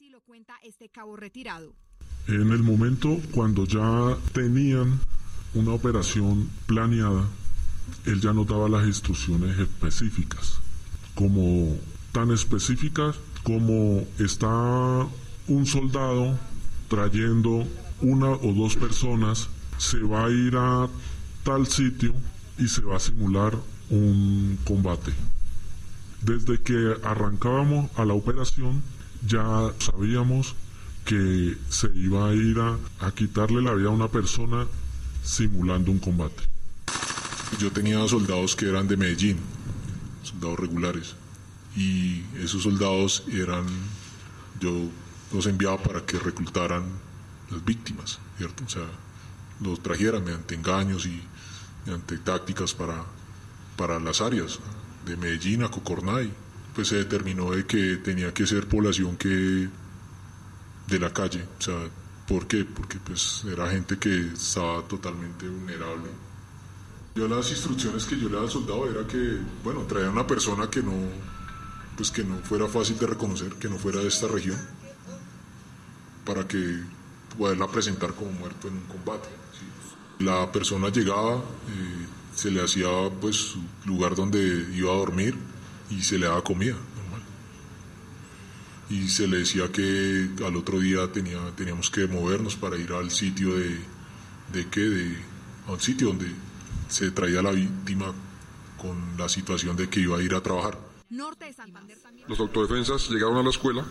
Lo cuenta este cabo retirado. En el momento cuando ya tenían una operación planeada, él ya nos daba las instrucciones específicas, como tan específicas como está un soldado trayendo una o dos personas, se va a ir a tal sitio y se va a simular un combate. Desde que arrancábamos a la operación ya sabíamos que se iba a ir a, quitarle la vida a una persona simulando un combate. Yo tenía soldados que eran de Medellín, soldados regulares, y esos soldados eran, yo los enviaba para que reclutaran las víctimas, ¿cierto? O sea, los trajeran mediante engaños y mediante tácticas para, para las áreas, de Medellín a Cocornay. Pues se determinó de que tenía que ser población que de la calle, o sea, ¿por qué? Porque pues era gente que estaba totalmente vulnerable yo las instrucciones que yo le daba al soldado era que, bueno, traía una persona que no, pues que no fuera fácil de reconocer, que no fuera de esta región, para que poderla presentar como muerto en un combate. La persona llegaba, eh, se le hacía pues su lugar donde iba a dormir y se le daba comida, normal. Y se le decía que al otro día tenía, teníamos que movernos para ir al sitio de, de qué, de, a un sitio donde se traía a la víctima con la situación de que iba a ir a trabajar. Los autodefensas llegaron a la escuela,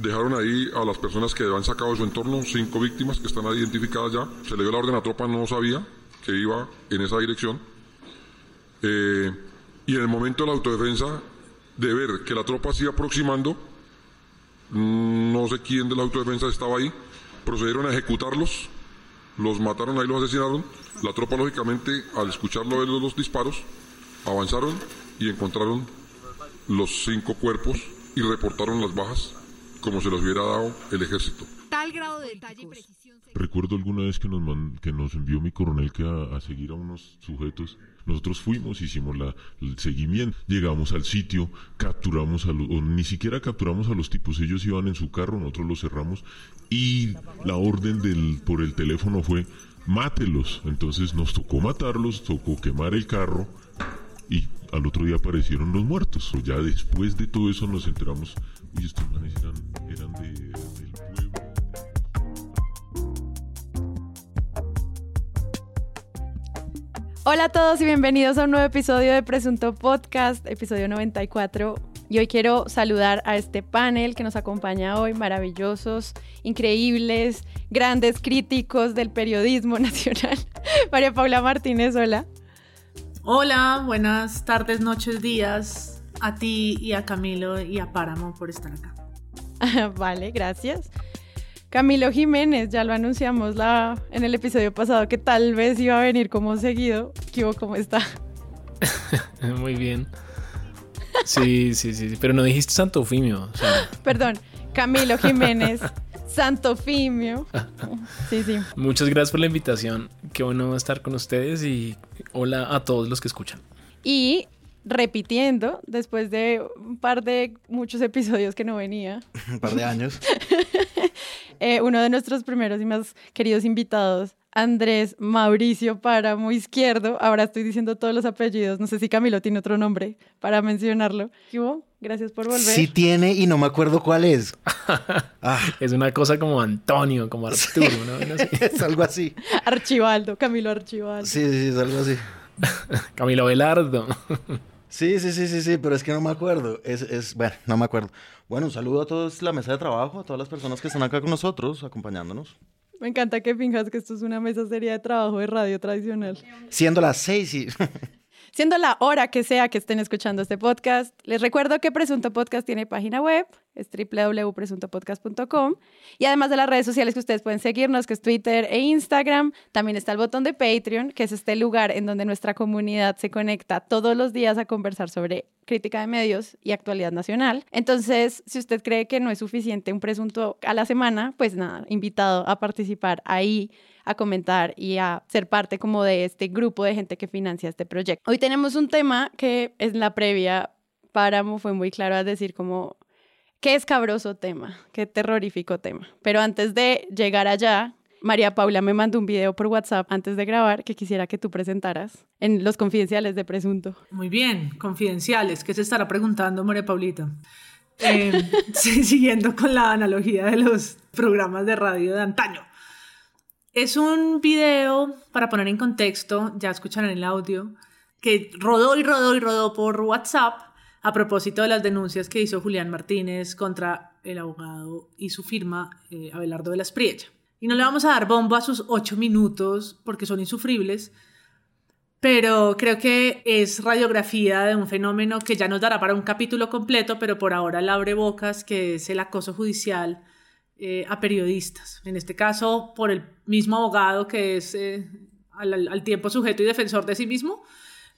dejaron ahí a las personas que habían sacado de su entorno, cinco víctimas que están identificadas ya. Se le dio la orden a tropa, no sabía que iba en esa dirección. Eh, y en el momento de la autodefensa, de ver que la tropa se iba aproximando, no sé quién de la autodefensa estaba ahí, procedieron a ejecutarlos los mataron ahí, los asesinaron. La tropa, lógicamente, al escucharlo los, los disparos, avanzaron y encontraron los cinco cuerpos y reportaron las bajas como se los hubiera dado el ejército. Tal grado de detalle y precisión. Recuerdo alguna vez que nos, que nos envió mi coronel que a, seguir a unos sujetos. Nosotros fuimos, hicimos la, el seguimiento, llegamos al sitio, capturamos a los, o ni siquiera capturamos a los tipos, ellos iban en su carro, nosotros los cerramos y la orden del, por el teléfono fue mátelos. Entonces nos tocó matarlos, tocó quemar el carro y al otro día aparecieron los muertos. Ya después de todo eso nos enteramos, uy, estos manes eran, eran de, del pueblo. Hola a todos y bienvenidos a un nuevo episodio de Presunto Podcast, episodio 94. Y hoy quiero saludar a este panel que nos acompaña hoy, maravillosos, increíbles, grandes críticos del periodismo nacional. María Paula Martínez, hola. Hola, buenas tardes, noches, días a ti y a Camilo y a Páramo por estar acá. vale, gracias. Camilo Jiménez, ya lo anunciamos la, en el episodio pasado que tal vez iba a venir como seguido. ¿Qué ¿Cómo está? Muy bien. Sí, sí, sí, pero no dijiste Santofimio. Perdón, Camilo Jiménez, Santofimio. Sí, sí. Muchas gracias por la invitación. Qué bueno estar con ustedes y hola a todos los que escuchan. Y repitiendo, después de un par de muchos episodios que no venía. un par de años. Eh, uno de nuestros primeros y más queridos invitados Andrés Mauricio Páramo Izquierdo. Ahora estoy diciendo todos los apellidos. No sé si Camilo tiene otro nombre para mencionarlo. Gracias por volver. Sí tiene y no me acuerdo cuál es. Ah. Es una cosa como Antonio, como Arturo, ¿no? es algo así. Archibaldo, Camilo Archibaldo. Sí, sí, es algo así. Camilo Velardo. Sí, sí, sí, sí, sí, pero es que no me acuerdo. Es, es, bueno, no me acuerdo. Bueno, un saludo a todos la mesa de trabajo, a todas las personas que están acá con nosotros, acompañándonos. Me encanta que finjas que esto es una mesa seria de trabajo de radio tradicional. Siendo las seis y... Siendo la hora que sea que estén escuchando este podcast, les recuerdo que Presunto Podcast tiene página web, es www.presuntopodcast.com. Y además de las redes sociales que ustedes pueden seguirnos, que es Twitter e Instagram, también está el botón de Patreon, que es este lugar en donde nuestra comunidad se conecta todos los días a conversar sobre crítica de medios y actualidad nacional. Entonces, si usted cree que no es suficiente un presunto a la semana, pues nada, invitado a participar ahí a comentar y a ser parte como de este grupo de gente que financia este proyecto. Hoy tenemos un tema que en la previa Páramo fue muy claro a decir como Qué escabroso tema, qué terrorífico tema. Pero antes de llegar allá, María Paula me mandó un video por WhatsApp antes de grabar que quisiera que tú presentaras en los confidenciales de Presunto. Muy bien, confidenciales. ¿Qué se estará preguntando María Paulita? Eh, siguiendo con la analogía de los programas de radio de antaño. Es un video, para poner en contexto, ya escucharán el audio, que rodó y rodó y rodó por WhatsApp a propósito de las denuncias que hizo Julián Martínez contra el abogado y su firma, eh, Abelardo de la Espriella. Y no le vamos a dar bombo a sus ocho minutos porque son insufribles, pero creo que es radiografía de un fenómeno que ya nos dará para un capítulo completo, pero por ahora la abre bocas, que es el acoso judicial eh, a periodistas. En este caso, por el mismo abogado que es eh, al, tiempo sujeto y defensor de sí mismo,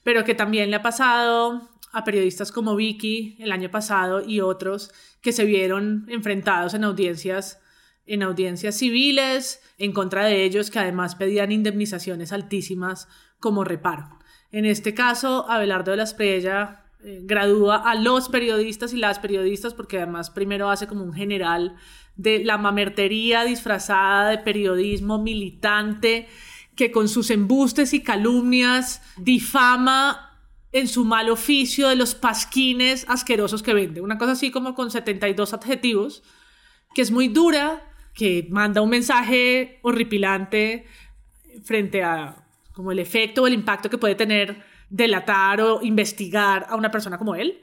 pero que también le ha pasado a periodistas como Vicky el año pasado y otros que se vieron enfrentados en audiencias en audiencias civiles en contra de ellos que además pedían indemnizaciones altísimas como reparo. En este caso, Abelardo de la Espriella eh, gradúa a los periodistas y las periodistas porque además primero hace como un general de la mamertería disfrazada de periodismo militante que con sus embustes y calumnias difama en su mal oficio de los pasquines asquerosos que vende. Una cosa así como con 72 adjetivos, que es muy dura, que manda un mensaje horripilante frente a como el efecto o el impacto que puede tener delatar o investigar a una persona como él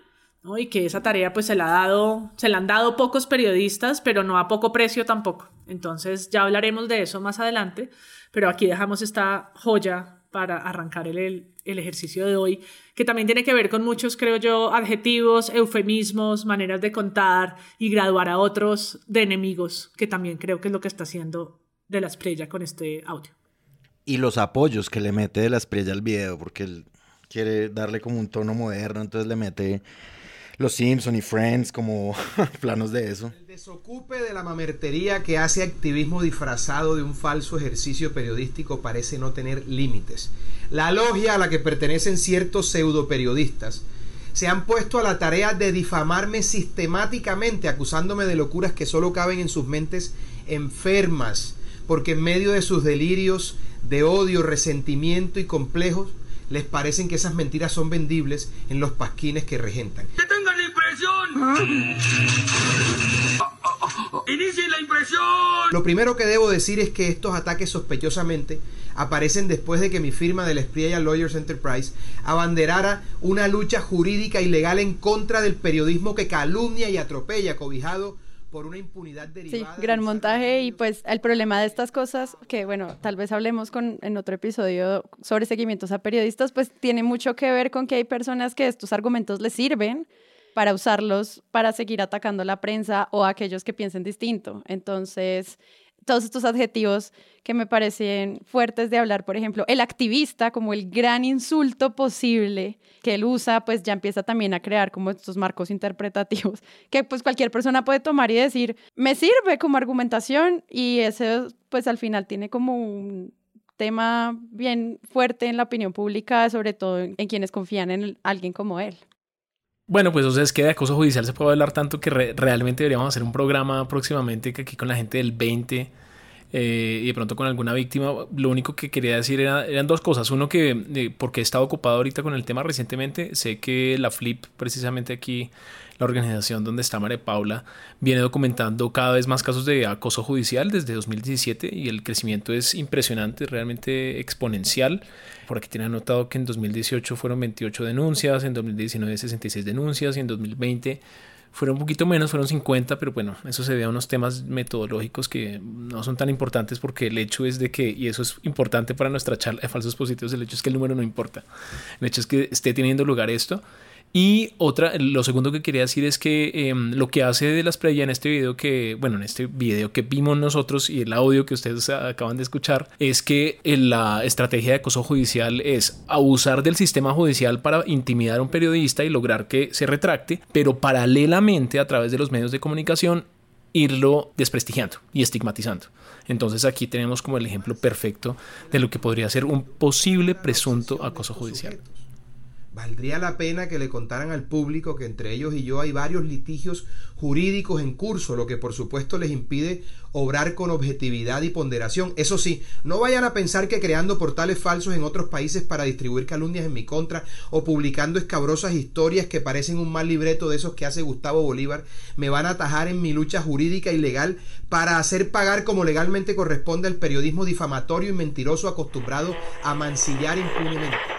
y que esa tarea pues se la, ha dado, se la han dado pocos periodistas, pero no a poco precio tampoco. Entonces ya hablaremos de eso más adelante, pero aquí dejamos esta joya para arrancar el, el ejercicio de hoy, que también tiene que ver con muchos, creo yo, adjetivos, eufemismos, maneras de contar y graduar a otros de enemigos, que también creo que es lo que está haciendo de la estrella con este audio. Y los apoyos que le mete de la estrella al video, porque él quiere darle como un tono moderno, entonces le mete los Simpson y Friends como planos de eso. El desocupe de la mamertería que hace activismo disfrazado de un falso ejercicio periodístico parece no tener límites. La logia a la que pertenecen ciertos pseudo periodistas se han puesto a la tarea de difamarme sistemáticamente, acusándome de locuras que solo caben en sus mentes enfermas, porque en medio de sus delirios de odio, resentimiento y complejos, les parecen que esas mentiras son vendibles en los pasquines que regentan. ¡Que tengan impresión! ¡Inicien la impresión! Lo primero que debo decir es que estos ataques sospechosamente aparecen después de que mi firma del Espriella Lawyers Enterprise abanderara una lucha jurídica y legal en contra del periodismo que calumnia y atropella, cobijado por una impunidad derivada. Sí, gran montaje y pues el problema de estas cosas, que bueno, tal vez hablemos con, en otro episodio sobre seguimientos a periodistas, pues tiene mucho que ver con que hay personas que estos argumentos les sirven para usarlos para seguir atacando a la prensa o a aquellos que piensen distinto. Entonces, todos estos adjetivos que me parecen fuertes de hablar, por ejemplo, el activista como el gran insulto posible que él usa, pues ya empieza también a crear como estos marcos interpretativos que pues cualquier persona puede tomar y decir, me sirve como argumentación y eso pues al final tiene como un tema bien fuerte en la opinión pública, sobre todo en, quienes confían en alguien como él. Bueno, pues o sea, es que de acoso judicial se puede hablar tanto que realmente deberíamos hacer un programa próximamente que aquí con la gente del 20 eh, y de pronto con alguna víctima. Lo único que quería decir eran dos cosas. Uno que, porque he estado ocupado ahorita con el tema recientemente, sé que la Flip, precisamente aquí, la organización donde está María Paula, viene documentando cada vez más casos de acoso judicial desde 2017 y el crecimiento es impresionante, realmente exponencial. Por aquí tiene anotado que en 2018 fueron 28 denuncias, en 2019 66 denuncias y en 2020 fueron un poquito menos, fueron 50, pero bueno, eso se ve a unos temas metodológicos que no son tan importantes porque el hecho es de que, y eso es importante para nuestra charla de falsos positivos, el hecho es que el número no importa. El hecho es que esté teniendo lugar esto y otra, lo segundo que quería decir es que em, lo que hace de las playas en este video que, bueno, en este video que vimos nosotros y el audio que ustedes acaban de escuchar, es que la estrategia de acoso judicial es abusar del sistema judicial para intimidar a un periodista y lograr que se retracte, pero paralelamente a través de los medios de comunicación irlo desprestigiando y estigmatizando. Entonces aquí tenemos como el ejemplo perfecto de lo que podría ser un posible presunto acoso judicial. Valdría la pena que le contaran al público que entre ellos y yo hay varios litigios jurídicos en curso, lo que por supuesto les impide obrar con objetividad y ponderación. Eso sí, no vayan a pensar que creando portales falsos en otros países para distribuir calumnias en mi contra o publicando escabrosas historias que parecen un mal libreto de esos que hace Gustavo Bolívar, me van a atajar en mi lucha jurídica y legal para hacer pagar como legalmente corresponde al periodismo difamatorio y mentiroso acostumbrado a mancillar impunemente.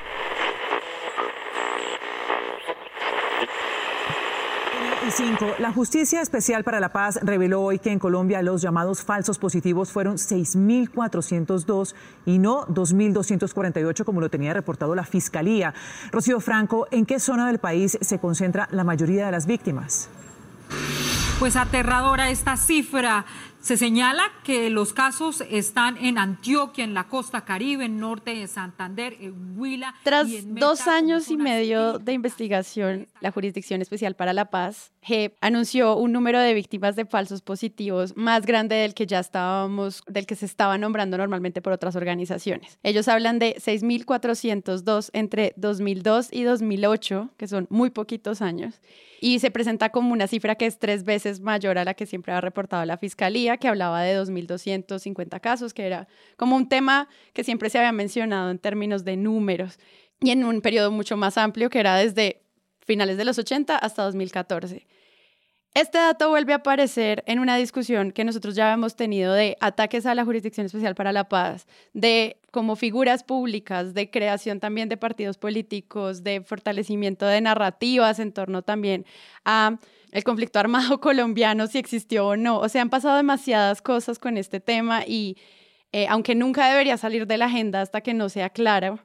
La Justicia Especial para la Paz reveló hoy que en Colombia los llamados falsos positivos fueron 6.402 y no 2.248 como lo tenía reportado la Fiscalía. Rocío Franco, ¿en qué zona del país se concentra la mayoría de las víctimas? Pues aterradora esta cifra. Se señala que los casos están en Antioquia, en la costa caribe, en norte de Santander, en Huila. Tras y en dos Meta, años y medio de investigación, la Jurisdicción Especial para la Paz, JEP, anunció un número de víctimas de falsos positivos más grande del que ya estábamos, del que se estaba nombrando normalmente por otras organizaciones. Ellos hablan de 6.402 entre 2002 y 2008, que son muy poquitos años, y se presenta como una cifra que es tres veces mayor a la que siempre ha reportado la Fiscalía, que hablaba de 2.250 casos, que era como un tema que siempre se había mencionado en términos de números y en un periodo mucho más amplio que era desde finales de los 80 hasta 2014. Este dato vuelve a aparecer en una discusión que nosotros ya habíamos tenido de ataques a la Jurisdicción Especial para la Paz, de como figuras públicas, de creación también de partidos políticos, de fortalecimiento de narrativas en torno también a el conflicto armado colombiano, si existió o no. O sea, han pasado demasiadas cosas con este tema y eh, aunque nunca debería salir de la agenda hasta que no sea claro,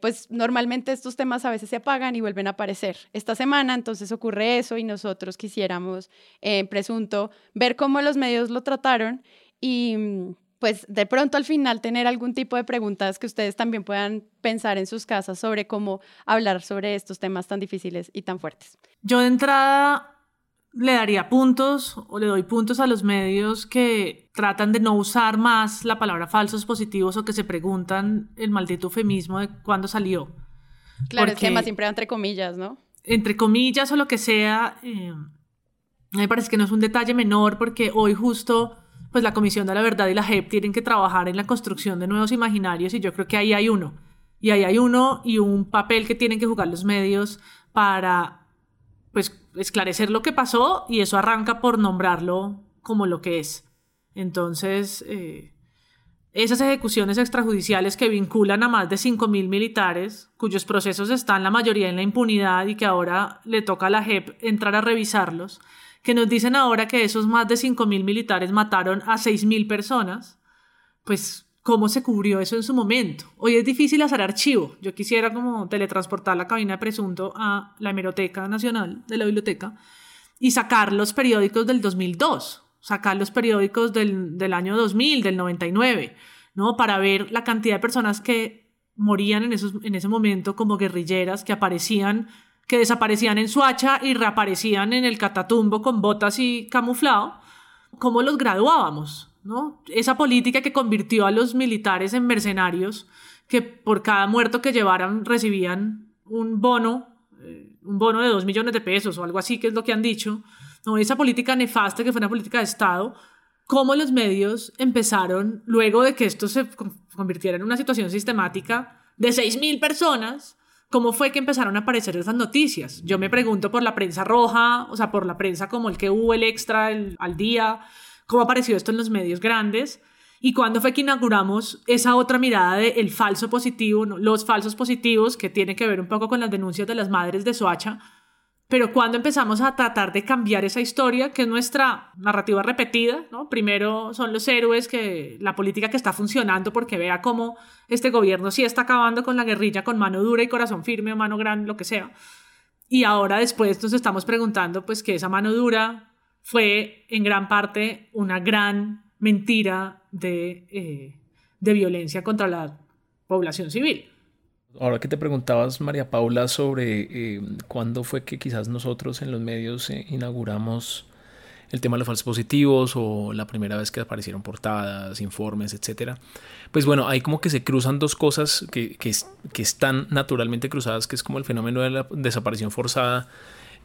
pues normalmente estos temas a veces se apagan y vuelven a aparecer. Esta semana entonces ocurre eso y nosotros quisiéramos, en presunto, ver cómo los medios lo trataron y mm, pues de pronto al final tener algún tipo de preguntas que ustedes también puedan pensar en sus casas sobre cómo hablar sobre estos temas tan difíciles y tan fuertes. Yo de entrada le daría puntos o le doy puntos a los medios que tratan de no usar más la palabra falsos positivos o que se preguntan el maldito eufemismo de cuándo salió. Claro, es que además siempre va entre comillas, ¿no? entre comillas o lo que sea, eh, me parece que no es un detalle menor porque hoy justo pues la Comisión de la Verdad y la JEP tienen que trabajar en la construcción de nuevos imaginarios y yo creo que ahí hay uno. Y ahí hay uno y un papel que tienen que jugar los medios para pues esclarecer lo que pasó y eso arranca por nombrarlo como lo que es. Entonces, eh, esas ejecuciones extrajudiciales que vinculan a más de 5.000 militares, cuyos procesos están la mayoría en la impunidad y que ahora le toca a la JEP entrar a revisarlos, que nos dicen ahora que esos más de 5.000 militares mataron a 6.000 personas, pues cómo se cubrió eso en su momento. Hoy es difícil hacer archivo. Yo quisiera como teletransportar la cabina de presunto a la hemeroteca nacional de la biblioteca y sacar los periódicos del 2002, sacar los periódicos del, del año 2000, del 99, ¿no? Para ver la cantidad de personas que morían en, esos, en ese momento como guerrilleras, que aparecían, que desaparecían en Suacha y reaparecían en el Catatumbo con botas y camuflado, cómo los graduábamos, ¿no? Esa política que convirtió a los militares en mercenarios, que por cada muerto que llevaran recibían un bono, eh, un bono de dos millones de pesos o algo así, que es lo que han dicho. Esa política nefasta que fue una política de Estado, cómo los medios empezaron, luego de que esto se con- convirtiera en una situación sistemática de 6.000 personas, ¿cómo fue que empezaron a aparecer esas noticias? Yo me pregunto por la prensa roja, o sea, por la prensa como el que hubo, el extra, al día, cómo apareció esto en los medios grandes. ¿Y cuándo fue que inauguramos esa otra mirada de el falso positivo, los falsos positivos, que tiene que ver un poco con las denuncias de las madres de Soacha? Pero cuando empezamos a tratar de cambiar esa historia, que es nuestra narrativa repetida, ¿no? Primero son los héroes, que la política que está funcionando, porque vea cómo este gobierno sí está acabando con la guerrilla con mano dura y corazón firme o mano grande, lo que sea. Y ahora después nos estamos preguntando, pues, que esa mano dura fue en gran parte una gran mentira de, eh, de violencia contra la población civil. Ahora que te preguntabas, María Paula, sobre eh, cuándo fue que quizás nosotros en los medios eh, inauguramos el tema de los falsos positivos o la primera vez que aparecieron portadas, informes, etcétera. Pues bueno, ahí como que se cruzan dos cosas que están naturalmente cruzadas, que es como el fenómeno de la desaparición forzada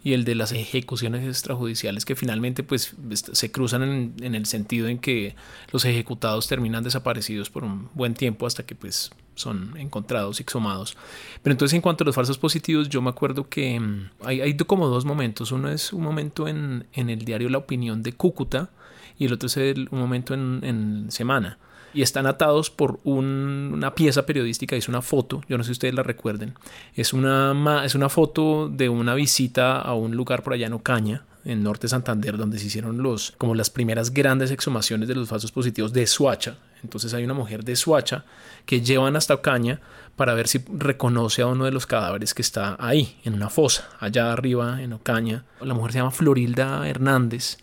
y el de las ejecuciones extrajudiciales que finalmente pues se cruzan en, en, el sentido en que los ejecutados terminan desaparecidos por un buen tiempo hasta que pues son encontrados y exhumados. Pero entonces en cuanto a los falsos positivos, yo me acuerdo que mm, hay, hay como dos momentos. Uno es un momento en, en, el diario La Opinión de Cúcuta y el otro es el, un momento en, en Semana y están atados por un, una pieza periodística, es una foto, yo no sé si ustedes la recuerden, es una, es una foto de una visita a un lugar por allá en Ocaña, en Norte Santander, donde se hicieron los, como las primeras grandes exhumaciones de los falsos positivos de Suacha. Entonces hay una mujer de Suacha que llevan hasta Ocaña para ver si reconoce a uno de los cadáveres que está ahí, en una fosa, allá arriba en Ocaña. La mujer se llama Florilda Hernández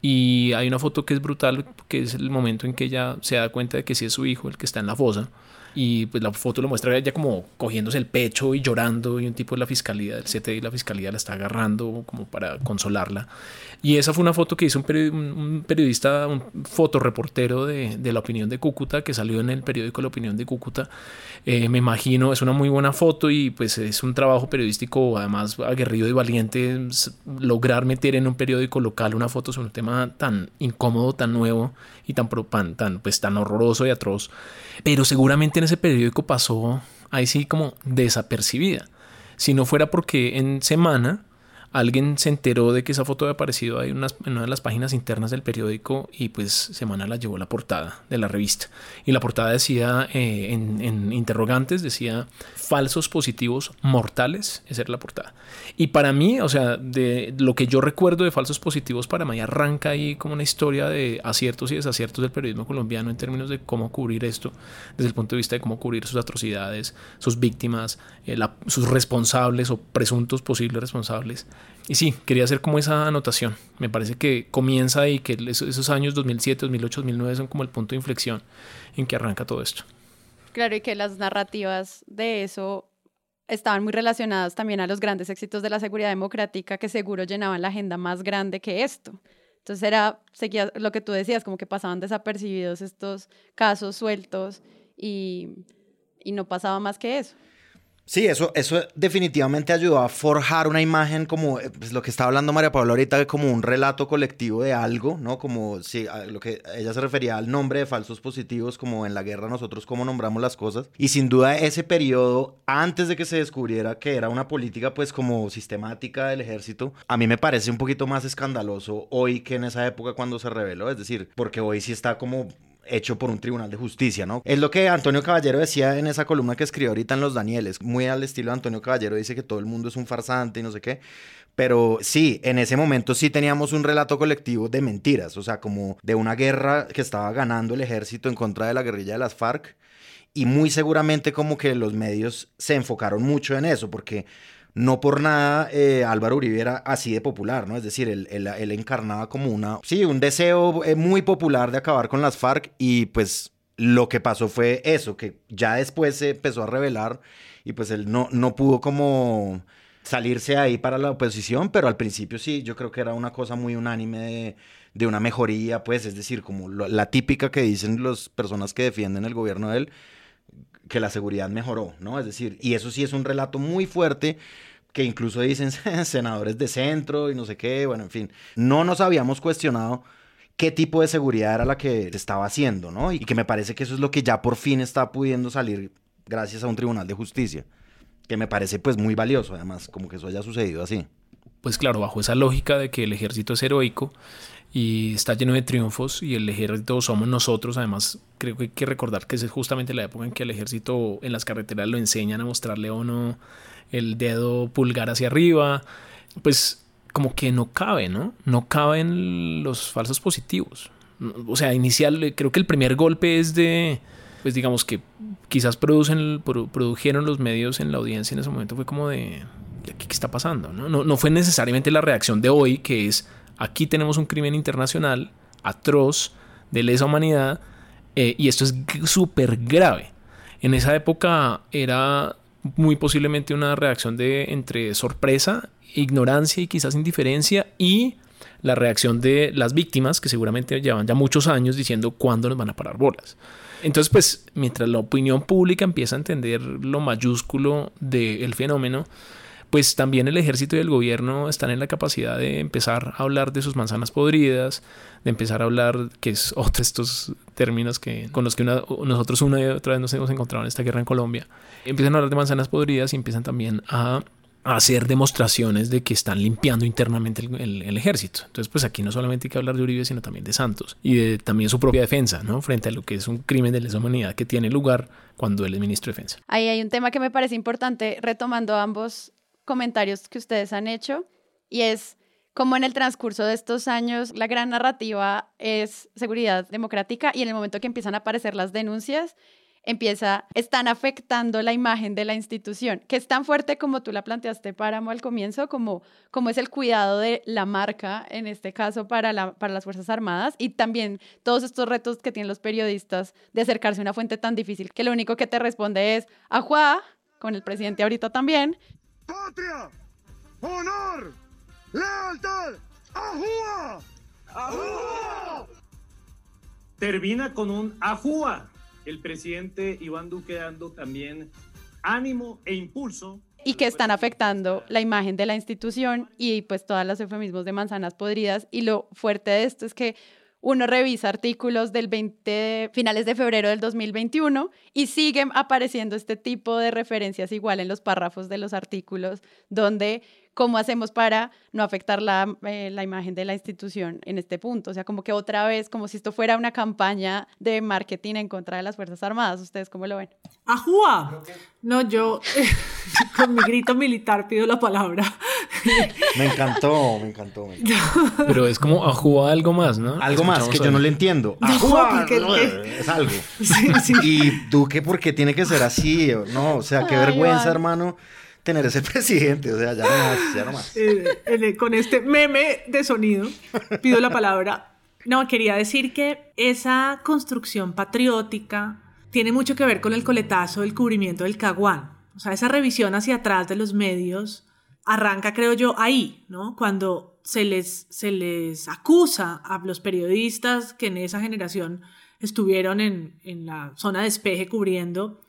y hay una foto que es brutal, que es el momento en que ella se da cuenta de que sí es su hijo el que está en la fosa. Y pues la foto lo muestra ella como cogiéndose el pecho y llorando y un tipo de la fiscalía, del CTI la fiscalía la está agarrando como para consolarla. Y esa fue una foto que hizo un, periodista, un fotoreportero de, de, La Opinión de Cúcuta, que salió en el periódico La Opinión de Cúcuta. Eh, me imagino, es una muy buena foto y pues es un trabajo periodístico además aguerrido y valiente lograr meter en un periódico local una foto sobre un tema tan incómodo, tan nuevo y tan, tan, pues, tan horroroso y atroz. Pero seguramente en ese periódico pasó ahí sí como desapercibida. Si no fuera porque en semana alguien se enteró de que esa foto había aparecido ahí en una de las páginas internas del periódico y pues Semana la llevó la portada de la revista. Y la portada decía eh, en, en, interrogantes, decía falsos positivos mortales, esa era la portada. Y para mí, o sea, de lo que yo recuerdo de falsos positivos, para mí arranca ahí como una historia de aciertos y desaciertos del periodismo colombiano en términos de cómo cubrir esto, desde el punto de vista de cómo cubrir sus atrocidades, sus víctimas, eh, la, sus responsables o presuntos posibles responsables. Y sí, quería hacer como esa anotación. Me parece que comienza ahí, que esos años 2007, 2008, 2009 son como el punto de inflexión en que arranca todo esto. Claro, y que las narrativas de eso estaban muy relacionadas también a los grandes éxitos de la seguridad democrática que seguro llenaban la agenda más grande que esto. Entonces era, lo que tú decías, como que pasaban desapercibidos estos casos sueltos y, y no pasaba más que eso. Sí, eso, eso definitivamente ayudó a forjar una imagen como eh, pues, lo que estaba hablando María Paula ahorita, como un relato colectivo de algo, ¿no? Como si lo que ella se refería al nombre de falsos positivos, como en la guerra nosotros cómo nombramos las cosas. Y sin duda ese periodo, antes de que se descubriera que era una política pues como sistemática del ejército, a mí me parece un poquito más escandaloso hoy que en esa época cuando se reveló. Es decir, porque hoy sí está como hecho por un tribunal de justicia, ¿no? Es lo que Antonio Caballero decía en esa columna que escribió ahorita en Los Danieles, muy al estilo de Antonio Caballero, dice que todo el mundo es un farsante y no sé qué. Pero sí, en ese momento sí teníamos un relato colectivo de mentiras, o sea, como de una guerra que estaba ganando el ejército en contra de la guerrilla de las FARC. Y muy seguramente como que los medios se enfocaron mucho en eso, porque no por nada eh, Álvaro Uribe era así de popular, ¿no? Es decir, él, él, encarnaba como una, sí, un deseo eh, muy popular de acabar con las FARC y pues lo que pasó fue eso, que ya después se empezó a revelar y pues él no, no pudo como salirse ahí para la oposición, pero al principio sí, yo creo que era una cosa muy unánime de, una mejoría, pues, es decir, como la típica que dicen las personas que defienden el gobierno de él, que la seguridad mejoró, ¿no? Es decir, y eso sí es un relato muy fuerte que incluso dicen senadores de centro y no sé qué, bueno, en fin, no nos habíamos cuestionado qué tipo de seguridad era la que estaba haciendo, ¿no? Y que me parece que eso es lo que ya por fin está pudiendo salir gracias a un tribunal de justicia, que me parece pues muy valioso además, como que eso haya sucedido así. Pues claro, bajo esa lógica de que el ejército es heroico y está lleno de triunfos y el ejército somos nosotros, además creo que hay que recordar que es justamente la época en que el ejército en las carreteras lo enseñan a mostrarle a uno el dedo pulgar hacia arriba, pues como que no cabe, ¿no? No caben los falsos positivos. O sea, inicial, creo que el primer golpe es de, pues digamos que quizás producen, produjeron los medios en la audiencia en ese momento, fue como de, ¿qué, está pasando? ¿no? No, no fue necesariamente la reacción de hoy, que es, aquí tenemos un crimen internacional atroz de lesa humanidad eh, y esto es súper grave. En esa época era muy posiblemente una reacción de entre sorpresa, ignorancia y quizás indiferencia y la reacción de las víctimas, que seguramente llevan ya muchos años diciendo cuándo nos van a parar bolas. Entonces, pues, mientras la opinión pública empieza a entender lo mayúsculo del fenómeno, pues también el ejército y el gobierno están en la capacidad de empezar a hablar de sus manzanas podridas, de empezar a hablar, que es otro de estos términos que, con los que nosotros una y otra vez nos hemos encontrado en esta guerra en Colombia, empiezan a hablar de manzanas podridas y empiezan también a hacer demostraciones de que están limpiando internamente el, ejército. Entonces, pues aquí no solamente hay que hablar de Uribe, sino también de Santos y de también su propia defensa, ¿no? Frente a lo que es un crimen de lesa humanidad que tiene lugar cuando él es ministro de defensa. Ahí hay un tema que me parece importante, retomando ambos comentarios que ustedes han hecho, y es como en el transcurso de estos años la gran narrativa es seguridad democrática y en el momento que empiezan a aparecer las denuncias, empieza, están afectando la imagen de la institución, que es tan fuerte como tú la planteaste, Páramo, al comienzo, como, como es el cuidado de la marca, en este caso, para, la, para las Fuerzas Armadas, y también todos estos retos que tienen los periodistas de acercarse a una fuente tan difícil, que lo único que te responde es, ajuá, con el presidente ahorita también. Patria, honor, lealtad, ajúa, ajúa. Termina con un ajúa el presidente Iván Duque dando también ánimo e impulso. Y que están afectando la imagen de la institución y pues todas los eufemismos de manzanas podridas. Y lo fuerte de esto es que uno revisa artículos del 20, finales de febrero del 2021 y siguen apareciendo este tipo de referencias igual en los párrafos de los artículos donde ¿Cómo hacemos para no afectar la, eh, la, imagen de la institución en este punto? O sea, como que otra vez, como si esto fuera una campaña de marketing en contra de las Fuerzas Armadas. ¿Ustedes cómo lo ven? ¡Ajúa! No, yo con mi grito militar pido la palabra. me encantó, me encantó. Pero es como ajúa algo más, ¿no? Algo más que yo no le entiendo. ¡Ajúa! es algo. Sí, sí. Y Duque, ¿por qué tiene que ser así? No, o sea, qué vergüenza, hermano tener ese presidente, o sea, ya no más, ya no más. Eh, con este meme de sonido, pido la palabra. No, quería decir que esa construcción patriótica tiene mucho que ver con el coletazo del cubrimiento del caguán. O sea, esa revisión hacia atrás de los medios arranca, creo yo, ahí, ¿no? Cuando se les, se les acusa a los periodistas que en esa generación estuvieron en, en la zona de despeje cubriendo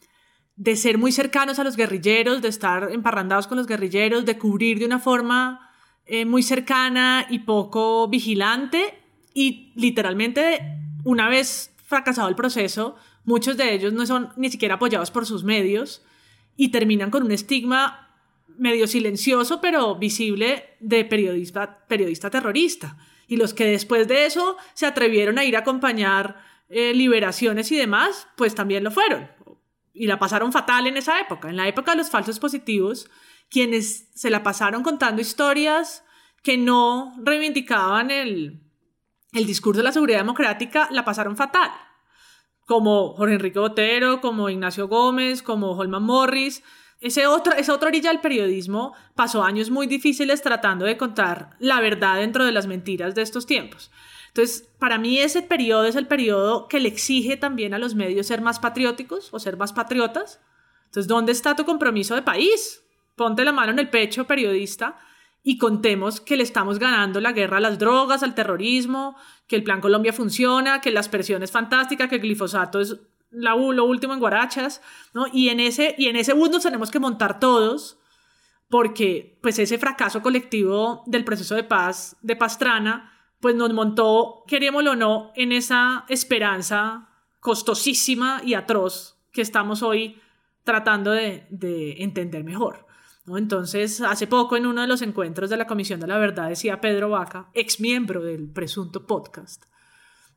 de ser muy cercanos a los guerrilleros, de estar emparrandados con los guerrilleros, de cubrir de una forma eh, muy cercana y poco vigilante. Y literalmente, una vez fracasado el proceso, muchos de ellos no son ni siquiera apoyados por sus medios y terminan con un estigma medio silencioso pero visible de periodista, periodista terrorista. Y los que después de eso se atrevieron a ir a acompañar eh, liberaciones y demás, pues también lo fueron y la pasaron fatal en esa época, en la época de los falsos positivos, quienes se la pasaron contando historias que no reivindicaban el, el discurso de la seguridad democrática, la pasaron fatal. Como Jorge Enrique Botero, como Ignacio Gómez, como Holman Morris. Ese otro, esa otra orilla del periodismo pasó años muy difíciles tratando de contar la verdad dentro de las mentiras de estos tiempos. Entonces, para mí ese periodo es el periodo que le exige también a los medios ser más patrióticos o ser más patriotas. Entonces, ¿dónde está tu compromiso de país? Ponte la mano en el pecho, periodista, y contemos que le estamos ganando la guerra a las drogas, al terrorismo, que el Plan Colombia funciona, que la aspersión es fantástica, que el glifosato es la, lo último en guarachas, ¿no? Y en ese, y en ese bus tenemos que montar todos, porque pues ese fracaso colectivo del proceso de paz de Pastrana pues nos montó, queríamoslo o no, en esa esperanza costosísima y atroz que estamos hoy tratando de, entender mejor. ¿no? Entonces, hace poco en uno de los encuentros de la Comisión de la Verdad decía Pedro Vaca, ex miembro del presunto podcast,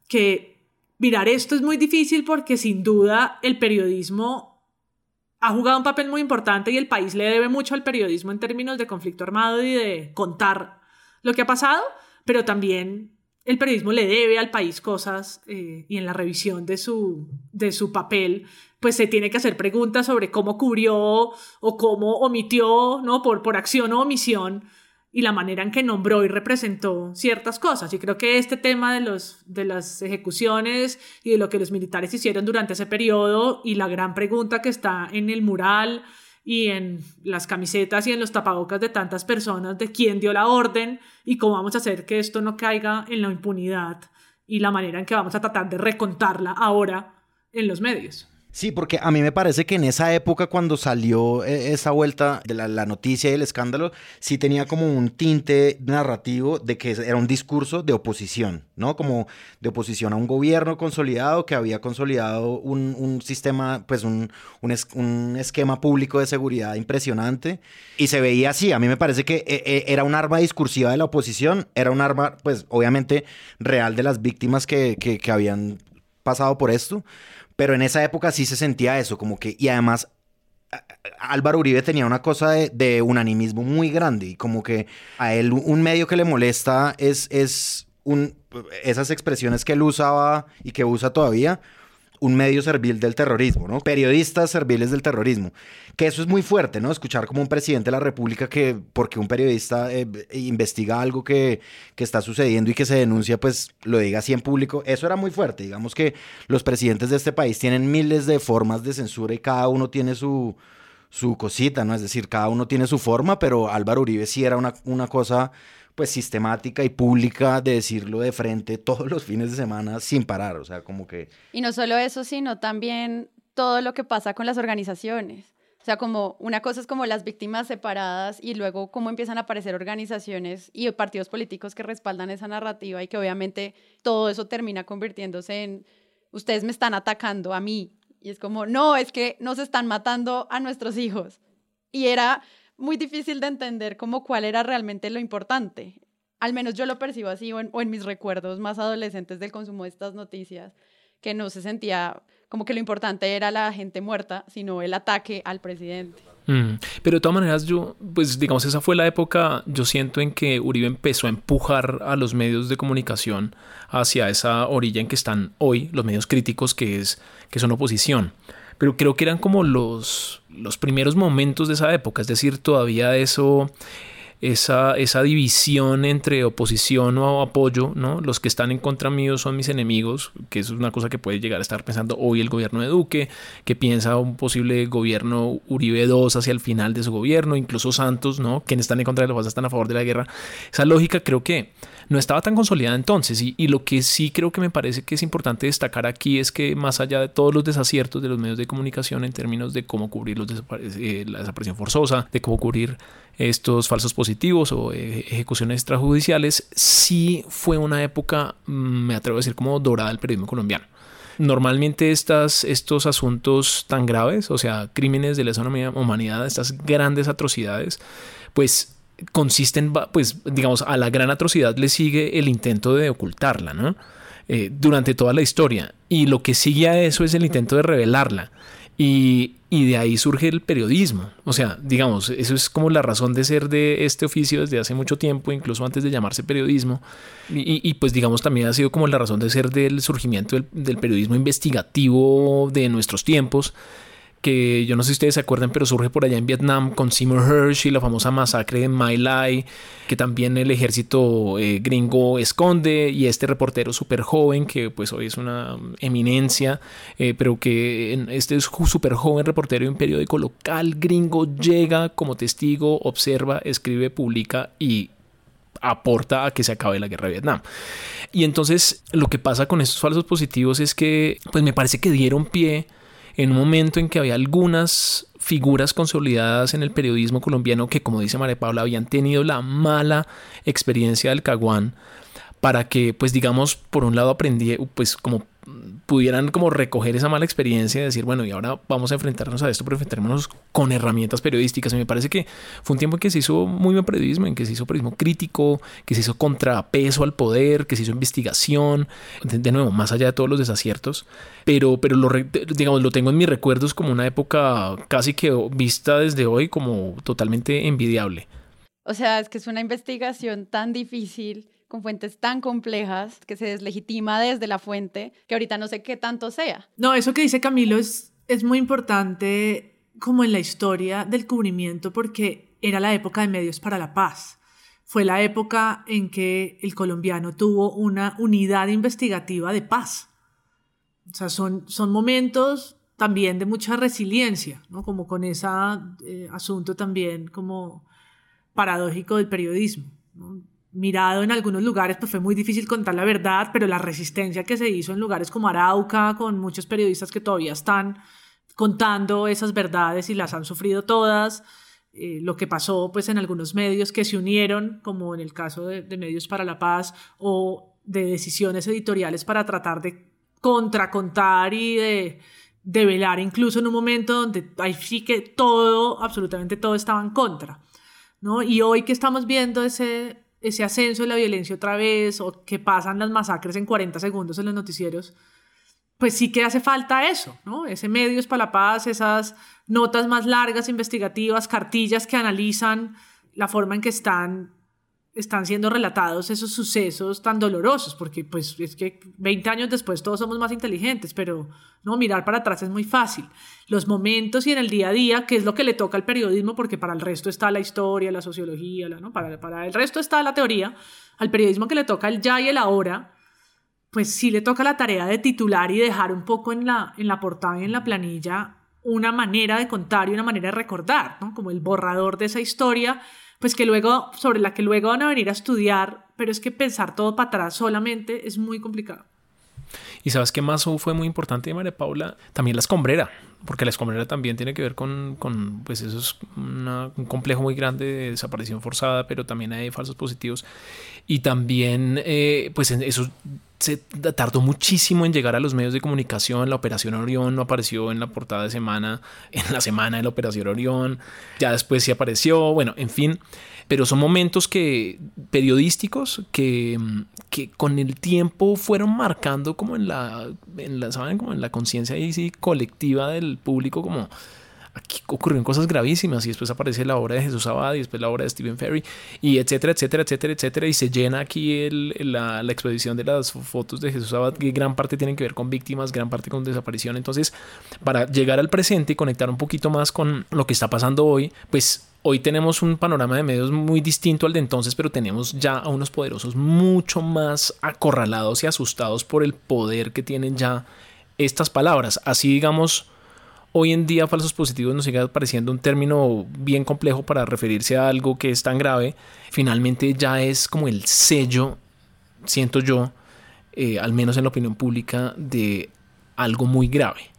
que mirar esto es muy difícil porque sin duda el periodismo ha jugado un papel muy importante y el país le debe mucho al periodismo en términos de conflicto armado y de contar lo que ha pasado, pero también el periodismo le debe al país cosas eh, y en la revisión de su, de su papel, pues se tiene que hacer preguntas sobre cómo cubrió o cómo omitió, ¿no? Por, por acción o omisión y la manera en que nombró y representó ciertas cosas. Y creo que este tema de, los, de las ejecuciones y de lo que los militares hicieron durante ese periodo y la gran pregunta que está en el mural y en las camisetas y en los tapabocas de tantas personas de quién dio la orden y cómo vamos a hacer que esto no caiga en la impunidad y la manera en que vamos a tratar de recontarla ahora en los medios. Sí, porque a mí me parece que en esa época cuando salió eh, esa vuelta de la, noticia y el escándalo, sí tenía como un tinte narrativo de que era un discurso de oposición, ¿no? Como de oposición a un gobierno consolidado que había consolidado un, sistema, pues un, un, esquema público de seguridad impresionante y se veía así. A mí me parece que eh, eh, era un arma discursiva de la oposición, era un arma, pues obviamente real de las víctimas que, que, que habían pasado por esto pero en esa época sí se sentía eso, como que, y además Álvaro Uribe tenía una cosa de, unanimismo muy grande y como que a él un medio que le molesta es, es un, esas expresiones que él usaba y que usa todavía, un medio servil del terrorismo, ¿no? Periodistas serviles del terrorismo. Que eso es muy fuerte, ¿no? Escuchar como un presidente de la República que, porque un periodista eh, investiga algo que, que, está sucediendo y que se denuncia, pues lo diga así en público. Eso era muy fuerte. Digamos que los presidentes de este país tienen miles de formas de censura y cada uno tiene su, su cosita, ¿no? Es decir, cada uno tiene su forma, pero Álvaro Uribe sí era una, una cosa pues sistemática y pública de decirlo de frente todos los fines de semana sin parar, o sea, como que... Y no solo eso, sino también todo lo que pasa con las organizaciones. O sea, como una cosa es como las víctimas separadas y luego cómo empiezan a aparecer organizaciones y partidos políticos que respaldan esa narrativa y que obviamente todo eso termina convirtiéndose en, ustedes me están atacando a mí. Y es como, no, es que nos están matando a nuestros hijos. Y era muy difícil de entender como cuál era realmente lo importante. Al menos yo lo percibo así o en, mis recuerdos más adolescentes del consumo de estas noticias, que no se sentía como que lo importante era la gente muerta, sino el ataque al presidente. Mm. Pero de todas maneras, yo, pues digamos, esa fue la época, yo siento en que Uribe empezó a empujar a los medios de comunicación hacia esa orilla en que están hoy los medios críticos, que, es, que son oposición pero creo que eran como los, los primeros momentos de esa época, es decir, todavía eso, esa, esa división entre oposición o apoyo, ¿no? Los que están en contra mío son mis enemigos, que es una cosa que puede llegar a estar pensando hoy el gobierno de Duque, que piensa un posible gobierno Uribe II hacia el final de su gobierno, incluso Santos, ¿no? Quienes están en contra de los están a favor de la guerra. Esa lógica creo que no estaba tan consolidada entonces y, lo que sí creo que me parece que es importante destacar aquí es que más allá de todos los desaciertos de los medios de comunicación en términos de cómo cubrir los eh, la desaparición forzosa, de cómo cubrir estos falsos positivos o eh, ejecuciones extrajudiciales, sí fue una época, mm, me atrevo a decir, como dorada del periodismo colombiano. Normalmente estas, estos asuntos tan graves, o sea, crímenes de lesa humanidad, estas grandes atrocidades, pues consisten, pues, digamos, a la gran atrocidad le sigue el intento de ocultarla, ¿no? Eh, durante toda la historia. Y lo que sigue a eso es el intento de revelarla. Y, de ahí surge el periodismo. O sea, digamos, eso es como la razón de ser de este oficio desde hace mucho tiempo, incluso antes de llamarse periodismo. Y, pues digamos también ha sido como la razón de ser del surgimiento del periodismo investigativo de nuestros tiempos que yo no sé si ustedes se acuerdan, pero surge por allá en Vietnam con Seymour Hersh y la famosa masacre de My Lai, que también el ejército eh, gringo esconde, y este reportero súper joven, que pues hoy es una eminencia, eh, pero que este es súper joven reportero de un periódico local gringo, llega como testigo, observa, escribe, publica y aporta a que se acabe la guerra de Vietnam. Y entonces lo que pasa con estos falsos positivos es que pues me parece que dieron pie en un momento en que había algunas figuras consolidadas en el periodismo colombiano que, como dice María Paula, habían tenido la mala experiencia del caguán para que, pues digamos, por un lado aprendí, pues como pudieran como recoger esa mala experiencia y decir, bueno, y ahora vamos a enfrentarnos a esto, pero enfrentémonos con herramientas periodísticas. Y me parece que fue un tiempo en que se hizo muy buen periodismo, en que se hizo periodismo crítico, que se hizo contrapeso al poder, que se hizo investigación, de, nuevo, más allá de todos los desaciertos, pero, pero lo, digamos, lo tengo en mis recuerdos como una época casi que vista desde hoy como totalmente envidiable. O sea, es que es una investigación tan difícil con fuentes tan complejas que se deslegitima desde la fuente, que ahorita no sé qué tanto sea. No, eso que dice Camilo es, es muy importante como en la historia del cubrimiento porque era la época de medios para la paz. Fue la época en que el colombiano tuvo una unidad investigativa de paz. O sea, son, son momentos también de mucha resiliencia, ¿no? Como con ese eh, asunto también como paradójico del periodismo. Mirado en algunos lugares, pues fue muy difícil contar la verdad, pero la resistencia que se hizo en lugares como Arauca, con muchos periodistas que todavía están contando esas verdades y las han sufrido todas, eh, lo que pasó pues en algunos medios que se unieron, como en el caso de, Medios para la Paz, o de decisiones editoriales para tratar de contracontar y de, de velar, incluso en un momento donde ahí sí que todo, absolutamente todo estaba en contra. ¿no? Y hoy que estamos viendo ese, ese ascenso de la violencia otra vez, o que pasan las masacres en 40 segundos en los noticieros, pues sí que hace falta eso, ¿no? Ese Medios para la Paz, esas notas más largas, investigativas, cartillas que analizan la forma en que están, están siendo relatados esos sucesos tan dolorosos, porque pues es que 20 años después todos somos más inteligentes, pero no mirar para atrás es muy fácil. Los momentos y en el día a día, que es lo que le toca al periodismo, porque para el resto está la historia, la sociología, ¿no? para, para el resto está la teoría, al periodismo que le toca el ya y el ahora, pues sí le toca la tarea de titular y dejar un poco en la, en la portada y en la planilla una manera de contar y una manera de recordar, ¿no? Como el borrador de esa historia, pues que luego, sobre la que luego van a venir a estudiar, pero es que pensar todo para atrás solamente es muy complicado. Y sabes qué más fue muy importante, María Paula, también la escombrera, porque la escombrera también tiene que ver con, con pues eso es un complejo muy grande de desaparición forzada, pero también hay falsos positivos. Y también, eh, pues eso se tardó muchísimo en llegar a los medios de comunicación. La Operación Orión no apareció en la portada de semana, en la semana de la Operación Orión. Ya después sí apareció. Bueno, en fin. Pero son momentos que periodísticos que, que con el tiempo fueron marcando como en la, en la ¿saben? Como en la conciencia colectiva del público como aquí ocurrieron cosas gravísimas y después aparece la obra de Jesús Abad y después la obra de Stephen Ferry y etcétera, etcétera, etcétera, etcétera y se llena aquí la, la, exposición de las fotos de Jesús Abad que gran parte tienen que ver con víctimas, gran parte con desaparición. Entonces, para llegar al presente y conectar un poquito más con lo que está pasando hoy, pues Hoy tenemos un panorama de medios muy distinto al de entonces, pero tenemos ya a unos poderosos mucho más acorralados y asustados por el poder que tienen ya estas palabras. Así digamos, hoy en día falsos positivos nos sigue pareciendo un término bien complejo para referirse a algo que es tan grave, finalmente ya es como el sello, siento yo, eh, al menos en la opinión pública, de algo muy grave.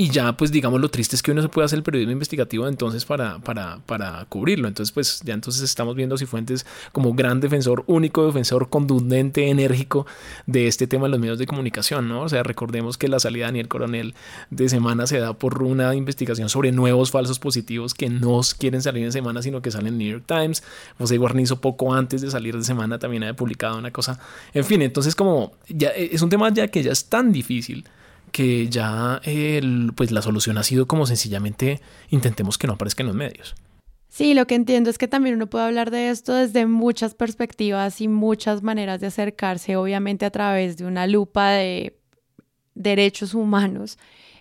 Y ya, pues digamos, lo triste es que uno se puede hacer el periodismo investigativo entonces para, para, para cubrirlo. Entonces, pues ya entonces estamos viendo a Cifuentes como gran defensor, único defensor contundente, enérgico de este tema en los medios de comunicación, ¿no? O sea, recordemos que la salida de Daniel Coronel de semana se da por una investigación sobre nuevos falsos positivos que no quieren salir en semana, sino que salen en New York Times. José Guarnizo poco antes de salir de semana también había publicado una cosa. En fin, entonces como ya es un tema ya que ya es tan difícil que ya pues la solución ha sido como sencillamente intentemos que no aparezca en los medios. Sí, lo que entiendo es que también uno puede hablar de esto desde muchas perspectivas y muchas maneras de acercarse, obviamente a través de una lupa de derechos humanos.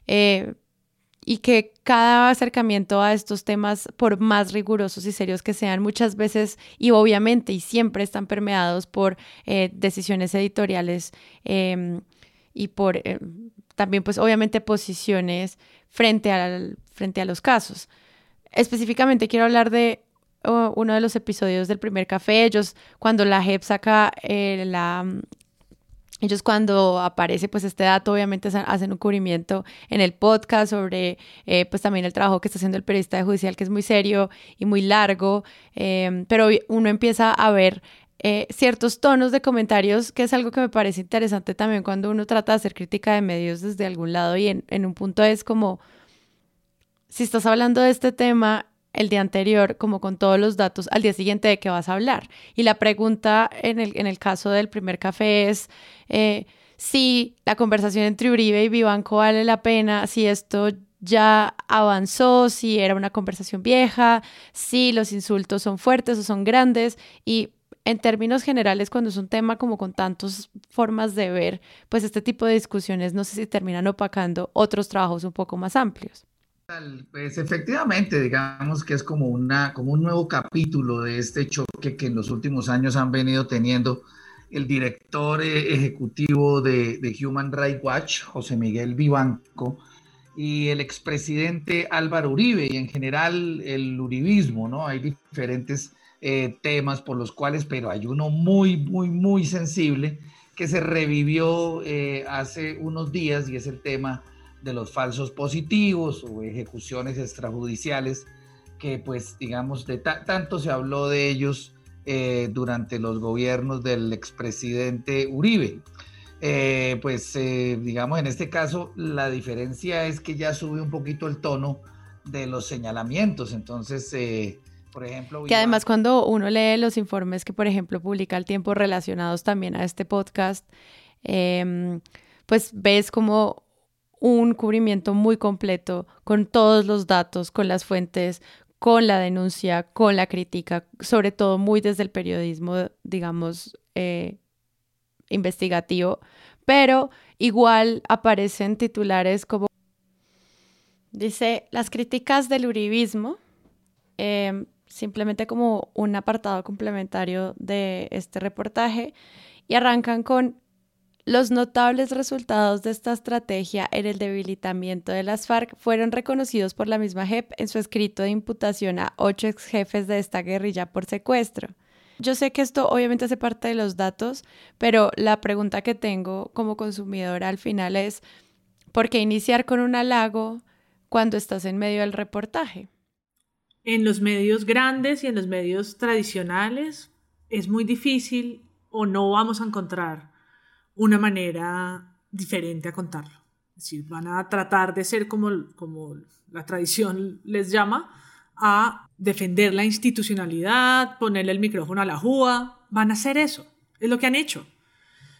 Eh, y que cada acercamiento a estos temas, por más rigurosos y serios que sean, muchas veces y obviamente y siempre están permeados por eh, decisiones editoriales em, y por em, también pues obviamente posiciones frente, al, frente a los casos. Específicamente quiero hablar de uno de los episodios del primer café, ellos cuando la JEP saca eh, la... Ellos cuando aparece pues este dato obviamente hacen un cubrimiento en el podcast sobre eh, pues también el trabajo que está haciendo el periodista judicial que es muy serio y muy largo, eh, pero uno empieza a ver eh, ciertos tonos de comentarios, que es algo que me parece interesante también cuando uno trata de hacer crítica de medios desde algún lado y en, un punto es como, si estás hablando de este tema el día anterior, como con todos los datos, al día siguiente de qué vas a hablar. Y la pregunta en el, en el caso del primer café es eh, si la conversación entre Uribe y Vivanco vale la pena, si esto ya avanzó, si era una conversación vieja, si los insultos son fuertes o son grandes y en términos generales, cuando es un tema como con tantas formas de ver, pues este tipo de discusiones no sé si terminan opacando otros trabajos un poco más amplios. Pues efectivamente, digamos que es como, una, como un nuevo capítulo de este choque que en los últimos años han venido teniendo el director eh, ejecutivo de, de Human Rights Watch, José Miguel Vivanco, y el expresidente Álvaro Uribe y en general el uribismo, ¿no? Hay diferentes eh, temas por los cuales, pero hay uno muy, muy, muy sensible que se revivió eh, hace unos días y es el tema de los falsos positivos o ejecuciones extrajudiciales que pues digamos de tanto se habló de ellos eh, durante los gobiernos del expresidente Uribe. Pues digamos en este caso la diferencia es que ya sube un poquito el tono de los señalamientos. Entonces, por ejemplo... Que además cuando uno lee los informes que, por ejemplo, publica el tiempo relacionados también a este podcast, em, pues ves como un cubrimiento muy completo con todos los datos, con las fuentes, con la denuncia, con la crítica, sobre todo muy desde el periodismo, digamos, investigativo, pero igual aparecen titulares como, dice, las críticas del uribismo, em, simplemente como un apartado complementario de este reportaje, y arrancan con los notables resultados de esta estrategia en el debilitamiento de las FARC fueron reconocidos por la misma JEP en su escrito de imputación a ocho ex jefes de esta guerrilla por secuestro. Yo sé que esto obviamente hace parte de los datos, pero la pregunta que tengo como consumidora al final es, ¿por qué iniciar con un halago cuando estás en medio del reportaje? En los medios grandes y en los medios tradicionales es muy difícil o no vamos a encontrar una manera diferente a contarlo. Es decir, van a tratar de ser como, como la tradición les llama, a defender la institucionalidad, ponerle el micrófono a la JUA, van a hacer eso, es lo que han hecho.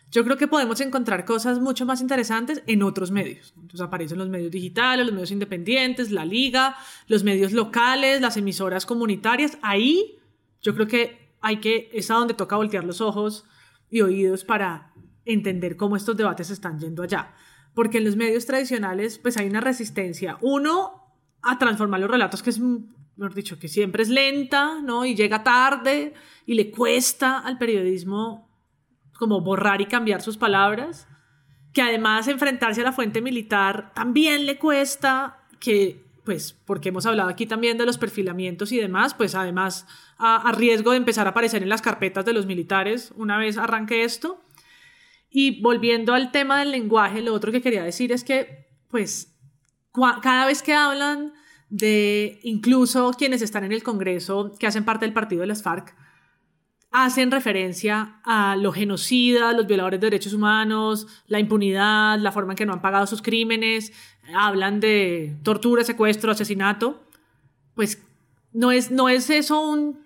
Yo creo que podemos encontrar cosas mucho más interesantes en otros medios. Entonces aparecen los medios digitales, los medios independientes, la liga, los medios locales, las emisoras comunitarias. Ahí yo creo que hay que, es a donde toca voltear los ojos y oídos para entender cómo estos debates están yendo allá. Porque en los medios tradicionales pues hay una resistencia, uno, a transformar los relatos, que es mejor dicho, que siempre es lenta, ¿no? Y llega tarde y le cuesta al periodismo como borrar y cambiar sus palabras, que además enfrentarse a la fuente militar también le cuesta, que pues porque hemos hablado aquí también de los perfilamientos y demás, pues además a, riesgo de empezar a aparecer en las carpetas de los militares una vez arranque esto. Y volviendo al tema del lenguaje, lo otro que quería decir es que pues cada vez que hablan de incluso quienes están en el Congreso, que hacen parte del partido de las FARC, hacen referencia a los genocidas, los violadores de derechos humanos, la impunidad, la forma en que no han pagado sus crímenes, hablan de tortura, secuestro, asesinato, pues no es, no es eso un,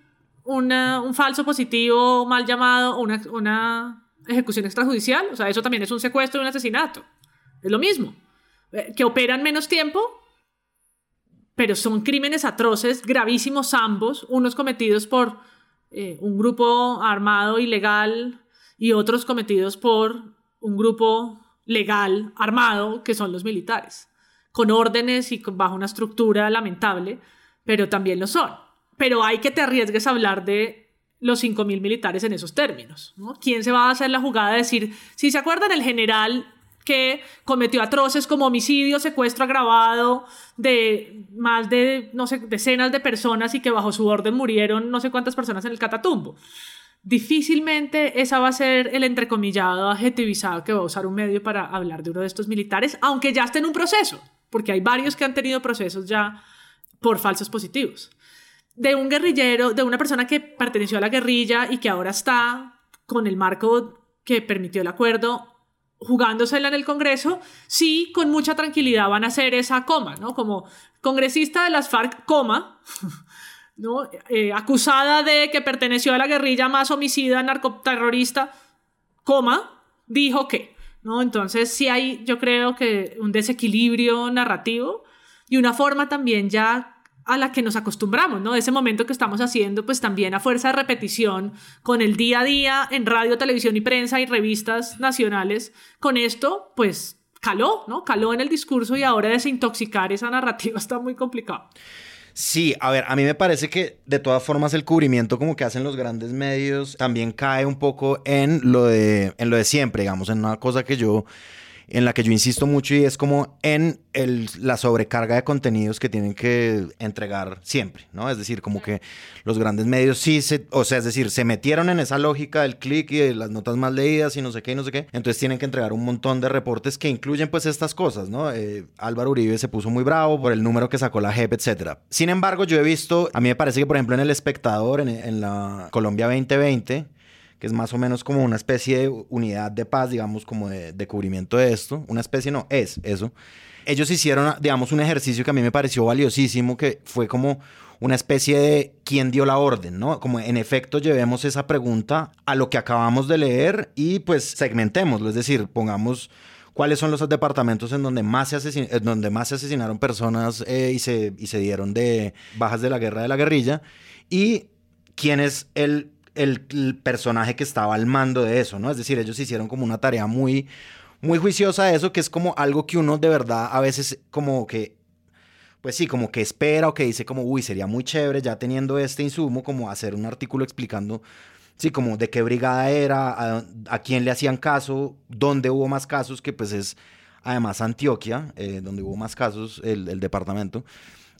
un falso positivo mal llamado o una, una ejecución extrajudicial, o sea, eso también es un secuestro un asesinato, es lo mismo, eh, que operan menos tiempo pero son crímenes atroces, gravísimos ambos, unos cometidos por eh, un grupo armado ilegal y otros cometidos por un grupo legal armado, que son los militares, con órdenes y bajo una estructura lamentable, pero también lo son. Pero hay que te arriesgues a hablar de los 5.000 militares en esos términos. ¿Quién se va a hacer la jugada de decir, si se acuerdan, el general que cometió atroces como homicidio, secuestro agravado de más de, no sé, decenas de personas y que bajo su orden murieron no sé cuántas personas en el Catatumbo. Difícilmente esa va a ser el entrecomillado adjetivizado que va a usar un medio para hablar de uno de estos militares, aunque ya esté en un proceso, porque hay varios que han tenido procesos ya por falsos positivos. De un guerrillero, de una persona que perteneció a la guerrilla y que ahora está con el marco que permitió el acuerdo jugándosela en el Congreso, sí, con mucha tranquilidad van a hacer esa coma, ¿no? Como congresista de las FARC, coma, ¿no? Eh, acusada de que perteneció a la guerrilla más homicida, narcoterrorista, coma, dijo que, ¿no? Entonces sí hay, yo creo que un desequilibrio narrativo y una forma también ya a la que nos acostumbramos, ¿no? Ese momento que estamos haciendo, pues también a fuerza de repetición, con el día a día en radio, televisión y prensa y revistas nacionales, con esto, pues caló, ¿no? Caló en el discurso y ahora desintoxicar esa narrativa está muy complicado. Sí, a ver, a mí me parece que de todas formas el cubrimiento como que hacen los grandes medios también cae un poco en lo de, en lo de siempre, digamos, en una cosa que yo en la que yo insisto mucho y es como en la sobrecarga de contenidos que tienen que entregar siempre, ¿no? Es decir, como que los grandes medios sí se, o sea, es decir, se metieron en esa lógica del clic y de las notas más leídas y no sé qué y no sé qué, entonces tienen que entregar un montón de reportes que incluyen pues estas cosas, ¿no? Eh, Álvaro Uribe se puso muy bravo por el número que sacó la JEP, etcétera. Sin embargo, yo he visto, a mí me parece que por ejemplo en El Espectador, en, en la Colombia 2020, que es más o menos como una especie de unidad de paz, digamos, como de, cubrimiento de esto. Una especie no, es eso. Ellos hicieron, digamos, un ejercicio que a mí me pareció valiosísimo, que fue como una especie de quién dio la orden, ¿no? Como en efecto llevemos esa pregunta a lo que acabamos de leer y pues segmentémoslo, es decir, pongamos cuáles son los departamentos en donde más se, asesin en donde más se asesinaron personas eh, y, se, y se dieron de bajas de la guerra de la guerrilla y quién es el el, personaje que estaba al mando de eso, ¿no? Es decir, ellos hicieron como una tarea muy, muy juiciosa de eso, que es como algo que uno de verdad a veces como que, pues sí, como que espera o que dice como, uy, sería muy chévere ya teniendo este insumo, como hacer un artículo explicando, sí, como de qué brigada era, a, quién le hacían caso, dónde hubo más casos, que pues es además Antioquia, eh, donde hubo más casos, el, el departamento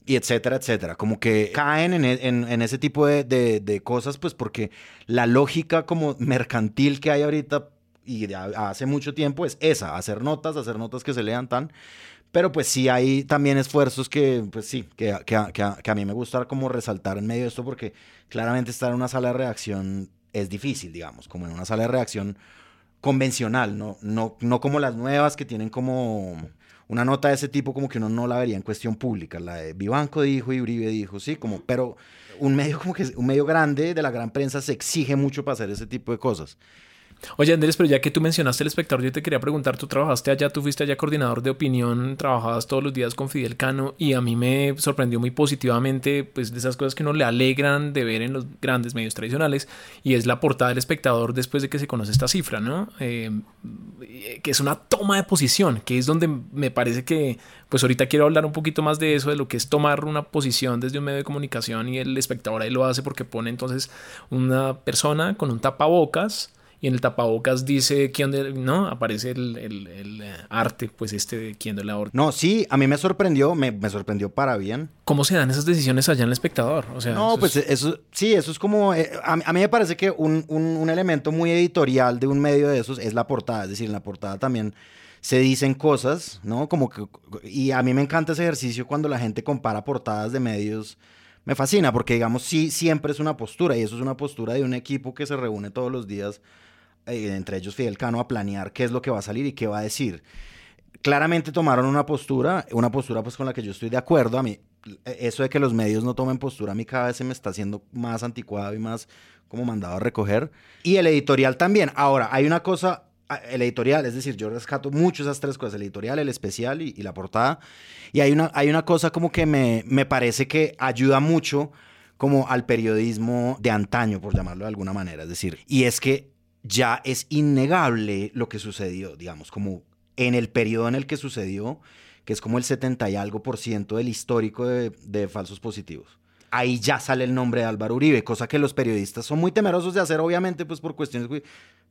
y etcétera, etcétera. Como que caen en, en, ese tipo de, de, cosas, pues porque la lógica como mercantil que hay ahorita y hace mucho tiempo es esa, hacer notas, hacer notas que se lean tan... Pero pues sí hay también esfuerzos que, pues sí, que, que, que a mí me gusta como resaltar en medio de esto porque claramente estar en una sala de reacción es difícil, digamos, como en una sala de reacción convencional, no, no, no como las nuevas que tienen como una nota de ese tipo como que uno no la vería en cuestión pública. La de Vivanco dijo y Uribe dijo, sí, como, pero un medio como que un medio grande de la gran prensa se exige mucho para hacer ese tipo de cosas. Oye, Andrés, pero ya que tú mencionaste el espectador, yo te quería preguntar, tú trabajaste allá, tú fuiste allá coordinador de opinión, trabajabas todos los días con Fidel Cano y a mí me sorprendió muy positivamente, pues de esas cosas que uno le alegran de ver en los grandes medios tradicionales y es la portada del espectador después de que se conoce esta cifra, ¿no? Eh, que es una toma de posición, que es donde me parece que, pues ahorita quiero hablar un poquito más de eso, de lo que es tomar una posición desde un medio de comunicación y el espectador ahí lo hace porque pone entonces una persona con un tapabocas, y en el tapabocas dice quién de, no, aparece el, el, eh, arte, pues este de quién de la orden. No, sí, a mí me sorprendió, me, me, sorprendió para bien. ¿Cómo se dan esas decisiones allá en el espectador? O sea, no, pues eso, sí, eso es como, eh, a, mí me parece que un, un, un elemento muy editorial de un medio de esos es la portada, es decir, en la portada también se dicen cosas, ¿no? Como que, y a mí me encanta ese ejercicio cuando la gente compara portadas de medios. Me fascina porque, digamos, sí, siempre es una postura y eso es una postura de un equipo que se reúne todos los días eh, entre ellos Fidel Cano, a planear qué es lo que va a salir y qué va a decir. Claramente tomaron una postura, una postura pues con la que yo estoy de acuerdo. A mí, eso de que los medios no tomen postura, a mí cada vez se me está haciendo más anticuado y más como mandado a recoger. Y el editorial también. Ahora, hay una cosa, el editorial, es decir, yo rescato mucho esas tres cosas, el editorial, el especial y, la portada. Y hay una, hay una cosa como que me, me parece que ayuda mucho como al periodismo de antaño, por llamarlo de alguna manera. Es decir, y es que ya es innegable lo que sucedió, digamos, como en el periodo en el que sucedió, que es como el 70 y algo por ciento del histórico de, falsos positivos. Ahí ya sale el nombre de Álvaro Uribe, cosa que los periodistas son muy temerosos de hacer, obviamente, pues por cuestiones...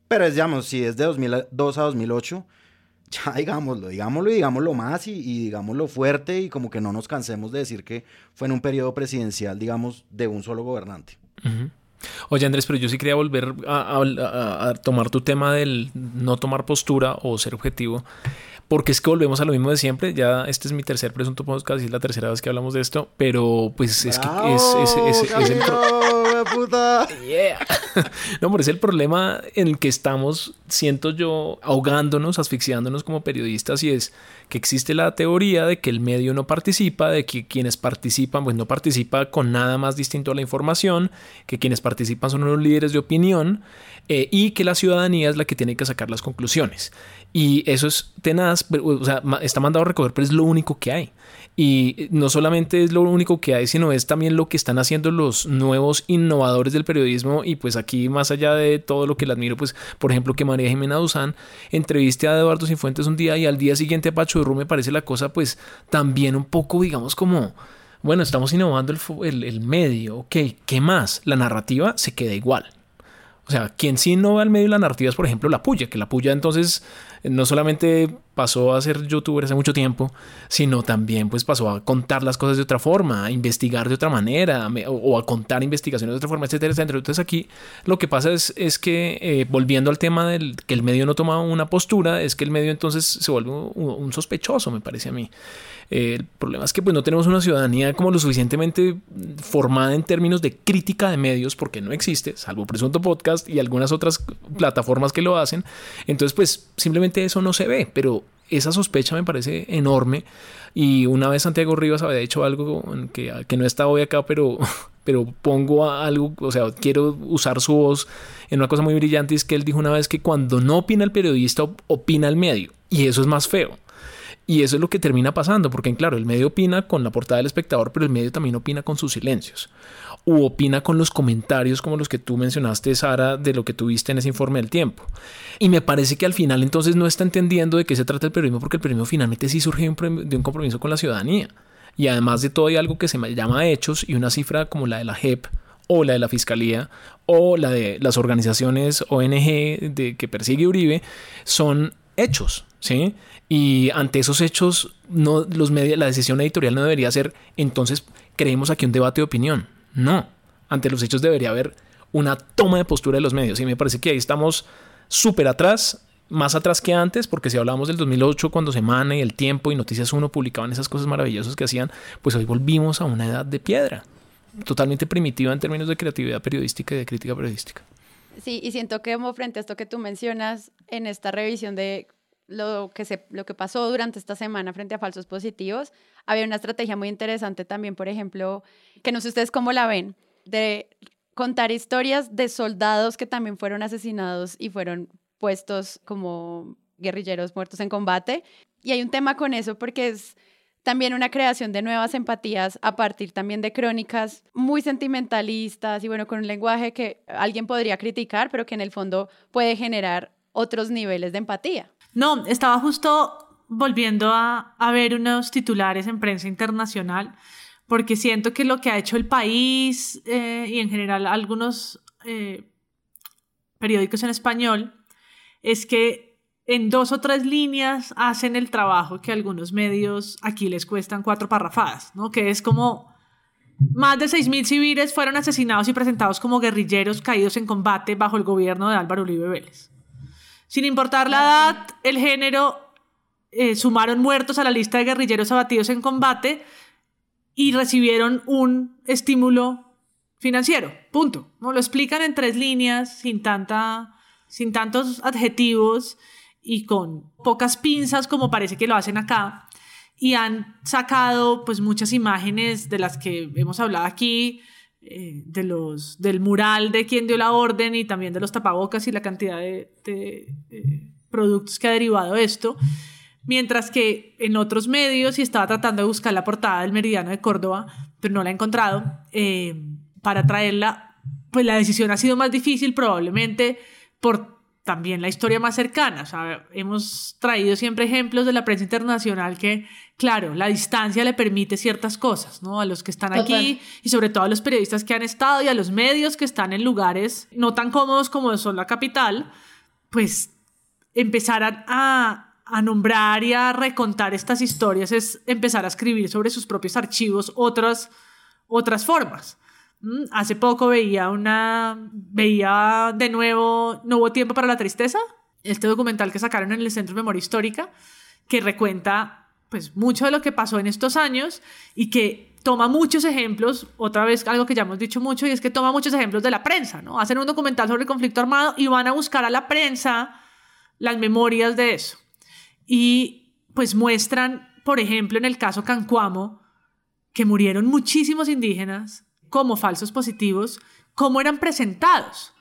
Pero es, digamos, si es de 2002 a 2008, ya digámoslo, digámoslo y digámoslo más y, digámoslo fuerte y como que no nos cansemos de decir que fue en un periodo presidencial, digamos, de un solo gobernante. Oye Andrés, pero yo sí quería volver a, tomar tu tema del no tomar postura o ser objetivo, porque es que volvemos a lo mismo de siempre. Ya este es mi tercer presunto podcast y es la tercera vez que hablamos de esto, pero pues es que es, el puta. no, pero es el problema en el que estamos, siento yo, ahogándonos, asfixiándonos como periodistas y es que existe la teoría de que el medio no participa, de que quienes participan, pues no participa con nada más distinto a la información, que quienes participan son los líderes de opinión eh, y que la ciudadanía es la que tiene que sacar las conclusiones. Y eso es tenaz, o sea, está mandado a recoger, pero es lo único que hay. Y no solamente es lo único que hay, sino es también lo que están haciendo los nuevos innovadores del periodismo. Y pues aquí, más allá de todo lo que le admiro, pues por ejemplo que María Jimena Duzán entreviste a Eduardo Cifuentes un día y al día siguiente a Pacho Ru me parece la cosa pues también un poco, digamos, como... Bueno, estamos innovando el, el, medio, ok, ¿qué más? La narrativa se queda igual. O sea, quien sí innova el medio de la narrativa es, por ejemplo, la puya, que la puya entonces no solamente pasó a ser youtuber hace mucho tiempo, sino también pues pasó a contar las cosas de otra forma, a investigar de otra manera o, a contar investigaciones de otra forma, etcétera, etcétera. Entonces aquí lo que pasa es, es que eh, volviendo al tema del que el medio no toma una postura, es que el medio entonces se vuelve un, sospechoso, me parece a mí. Eh, el problema es que pues no tenemos una ciudadanía como lo suficientemente formada en términos de crítica de medios, porque no existe, salvo Presunto Podcast y algunas otras plataformas que lo hacen. Entonces pues simplemente eso no se ve, pero esa sospecha me parece enorme. Y una vez Santiago Rivas había dicho algo que, que no está hoy acá, pero, pero pongo algo, o sea, quiero usar su voz en una cosa muy brillante, es que él dijo una vez que cuando no opina el periodista, opina el medio. Y eso es más feo. Y eso es lo que termina pasando, porque claro, el medio opina con la portada del espectador, pero el medio también opina con sus silencios u opina con los comentarios como los que tú mencionaste, Sara, de lo que tuviste en ese informe del tiempo. Y me parece que al final entonces no está entendiendo de qué se trata el periodismo, porque el periodismo finalmente sí surge de un compromiso con la ciudadanía. Y además de todo hay algo que se llama hechos y una cifra como la de la JEP o la de la Fiscalía o la de las organizaciones ONG de, que persigue Uribe son hechos, ¿sí? Y ante esos hechos, no, los medios, la decisión editorial no debería ser, entonces creemos aquí un debate de opinión. No, ante los hechos debería haber una toma de postura de los medios y me parece que ahí estamos súper atrás, más atrás que antes, porque si hablamos del 2008 cuando Semana y El Tiempo y Noticias 1 publicaban esas cosas maravillosas que hacían, pues hoy volvimos a una edad de piedra, totalmente primitiva en términos de creatividad periodística y de crítica periodística. Sí, y siento que frente a esto que tú mencionas en esta revisión de lo que, se, lo que pasó durante esta semana frente a falsos positivos, había una estrategia muy interesante también, por ejemplo, que no sé ustedes cómo la ven, de contar historias de soldados que también fueron asesinados y fueron puestos como guerrilleros muertos en combate. Y hay un tema con eso porque es también una creación de nuevas empatías a partir también de crónicas muy sentimentalistas y bueno, con un lenguaje que alguien podría criticar, pero que en el fondo puede generar otros niveles de empatía. No, estaba justo volviendo a, ver unos titulares en prensa internacional, porque siento que lo que ha hecho el país eh, y en general algunos eh, periódicos en español es que en dos o tres líneas hacen el trabajo que algunos medios aquí les cuestan cuatro parrafadas, ¿no? Que es como más de 6.000 civiles fueron asesinados y presentados como guerrilleros caídos en combate bajo el gobierno de Álvaro Uribe Vélez. Sin importar la edad, el género eh, sumaron muertos a la lista de guerrilleros abatidos en combate y recibieron un estímulo financiero. Punto. ¿no? Lo explican en tres líneas, sin, tanta, sin tantos adjetivos y con pocas pinzas como parece que lo hacen acá. Y han sacado pues muchas imágenes de las que hemos hablado aquí, eh, de los, del mural de quien dio la orden y también de los tapabocas y la cantidad de, eh, productos que ha derivado esto. Mientras que en otros medios, y estaba tratando de buscar la portada del Meridiano de Córdoba, pero no la he encontrado, eh, para traerla, pues la decisión ha sido más difícil probablemente por también la historia más cercana. O sea, hemos traído siempre ejemplos de la prensa internacional que, claro, la distancia le permite ciertas cosas, ¿no? A los que están aquí y sobre todo a los periodistas que han estado y a los medios que están en lugares no tan cómodos como son la capital, pues empezar a a nombrar y a recontar estas historias es empezar a escribir sobre sus propios archivos otras, otras formas. Mm, hace poco veía una, veía de nuevo No hubo tiempo para la tristeza, este documental que sacaron en el Centro de Memoria Histórica, que recuenta pues mucho de lo que pasó en estos años y que toma muchos ejemplos, otra vez algo que ya hemos dicho mucho, y es que toma muchos ejemplos de la prensa, ¿no? Hacen un documental sobre el conflicto armado y van a buscar a la prensa las memorias de eso y pues muestran, por ejemplo, en el caso Cancuamo, que murieron muchísimos indígenas como falsos positivos, cómo eran presentados.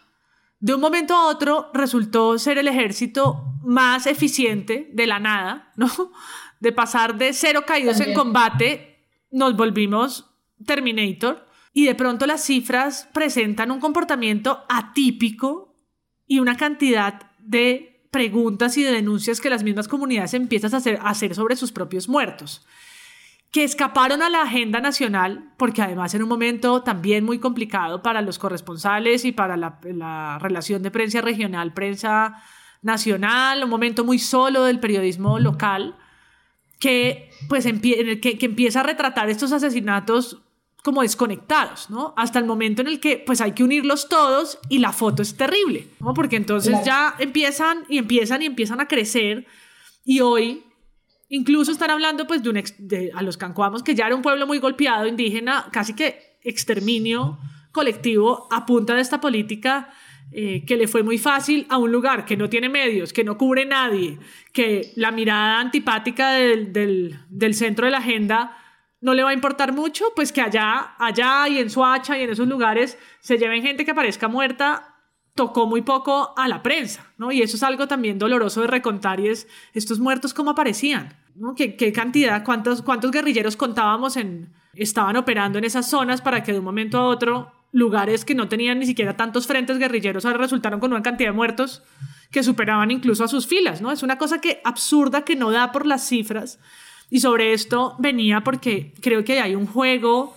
De un momento a otro resultó ser el ejército más eficiente de la nada, ¿no? De pasar de cero caídos en combate, nos volvimos Terminator y de pronto las cifras presentan un comportamiento atípico y una cantidad de preguntas y de denuncias que las mismas comunidades empiezan a hacer, hacer sobre sus propios muertos, que escaparon a la agenda nacional, porque además en un momento también muy complicado para los corresponsales y para la, relación de prensa regional, prensa nacional, un momento muy solo del periodismo local, que pues que, que empieza a retratar estos asesinatos como desconectados, ¿no? Hasta el momento en el que pues hay que unirlos todos y la foto es terrible, ¿no? Porque entonces ya empiezan y empiezan y empiezan a crecer y hoy incluso están hablando pues de, un de a los cancuamos que ya era un pueblo muy golpeado indígena, casi que exterminio colectivo a punta de esta política eh, que le fue muy fácil a un lugar que no tiene medios, que no cubre nadie, que la mirada antipática del, del, del centro de la agenda no le va a importar mucho, pues que allá, allá y en Suacha y en esos lugares se lleven gente que aparezca muerta, tocó muy poco a la prensa, ¿no? Y eso es algo también doloroso de recontar y es estos muertos cómo aparecían, ¿no? ¿Qué, qué cantidad, cuántos, cuántos guerrilleros contábamos en, estaban operando en esas zonas para que de un momento a otro lugares que no tenían ni siquiera tantos frentes guerrilleros ahora resultaron con una cantidad de muertos que superaban incluso a sus filas, ¿no? Es una cosa que absurda que no da por las cifras, y sobre esto venía porque creo que hay un juego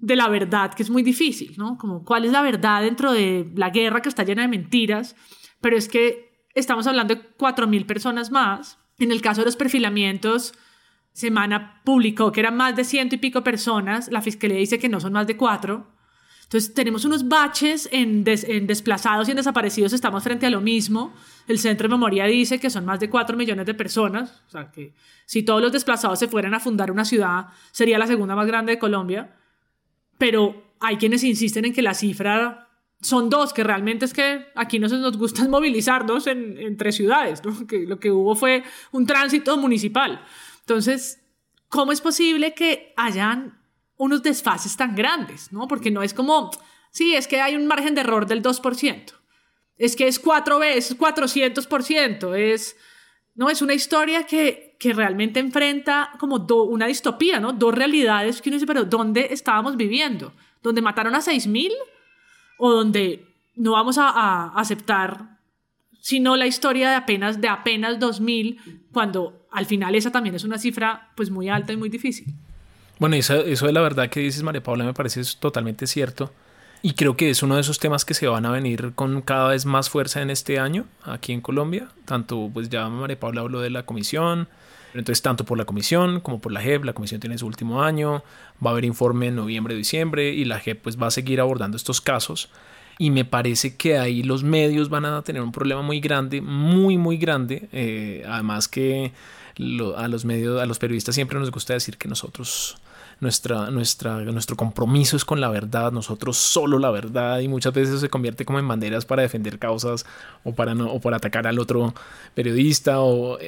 de la verdad que es muy difícil, ¿no? Como cuál es la verdad dentro de la guerra que está llena de mentiras, pero es que estamos hablando de 4.000 personas más. En el caso de los perfilamientos, Semana publicó que eran más de ciento y pico personas, la fiscalía dice que no son más de cuatro. Entonces tenemos unos baches en, desplazados y en desaparecidos, estamos frente a lo mismo. El Centro de Memoria dice que son más de 4 millones de personas, o sea que si todos los desplazados se fueran a fundar una ciudad, sería la segunda más grande de Colombia. Pero hay quienes insisten en que la cifra son dos, que realmente es que aquí no se nos gusta movilizarnos en, entre ciudades, ¿no? que lo que hubo fue un tránsito municipal. Entonces, ¿cómo es posible que hayan unos desfases tan grandes, ¿no? Porque no es como, sí, es que hay un margen de error del 2%, es que es cuatro veces, 400%, es, no, es una historia que, que realmente enfrenta como una distopía, ¿no? Dos realidades que uno dice, pero ¿dónde estábamos viviendo? ¿Donde mataron a 6.000 o donde no vamos a, a aceptar sino la historia de apenas, de apenas 2.000, cuando al final esa también es una cifra pues muy alta y muy difícil. Bueno, eso, eso de la verdad que dices, María Paula, me parece totalmente cierto. Y creo que es uno de esos temas que se van a venir con cada vez más fuerza en este año aquí en Colombia. Tanto, pues ya María Paula habló de la comisión, entonces tanto por la comisión como por la JEP, la comisión tiene su último año, va a haber informe en noviembre, diciembre y la JEP pues va a seguir abordando estos casos. Y me parece que ahí los medios van a tener un problema muy grande, muy, muy grande. Eh, además que a los medios, a los periodistas siempre nos gusta decir que nosotros nuestra, nuestra, nuestro compromiso es con la verdad, nosotros solo la verdad y muchas veces se convierte como en banderas para defender causas o para, no, o para atacar al otro periodista o.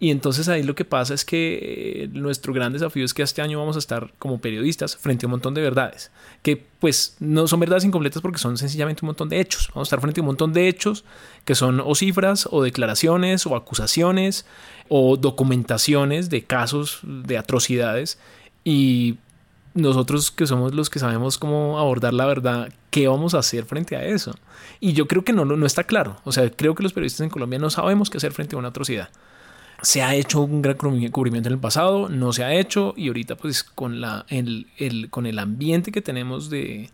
Y entonces ahí lo que pasa es que eh, nuestro gran desafío es que este año vamos a estar como periodistas frente a un montón de verdades, que pues no son verdades incompletas porque son sencillamente un montón de hechos. Vamos a estar frente a un montón de hechos que son o cifras o declaraciones o acusaciones o documentaciones de casos de atrocidades y nosotros que somos los que sabemos cómo abordar la verdad, ¿qué vamos a hacer frente a eso? Y yo creo que no, no está claro. O sea, creo que los periodistas en Colombia no sabemos qué hacer frente a una atrocidad. Se ha hecho un gran cubrimiento en el pasado, no se ha hecho y ahorita pues con, la, el, el, con el ambiente que tenemos de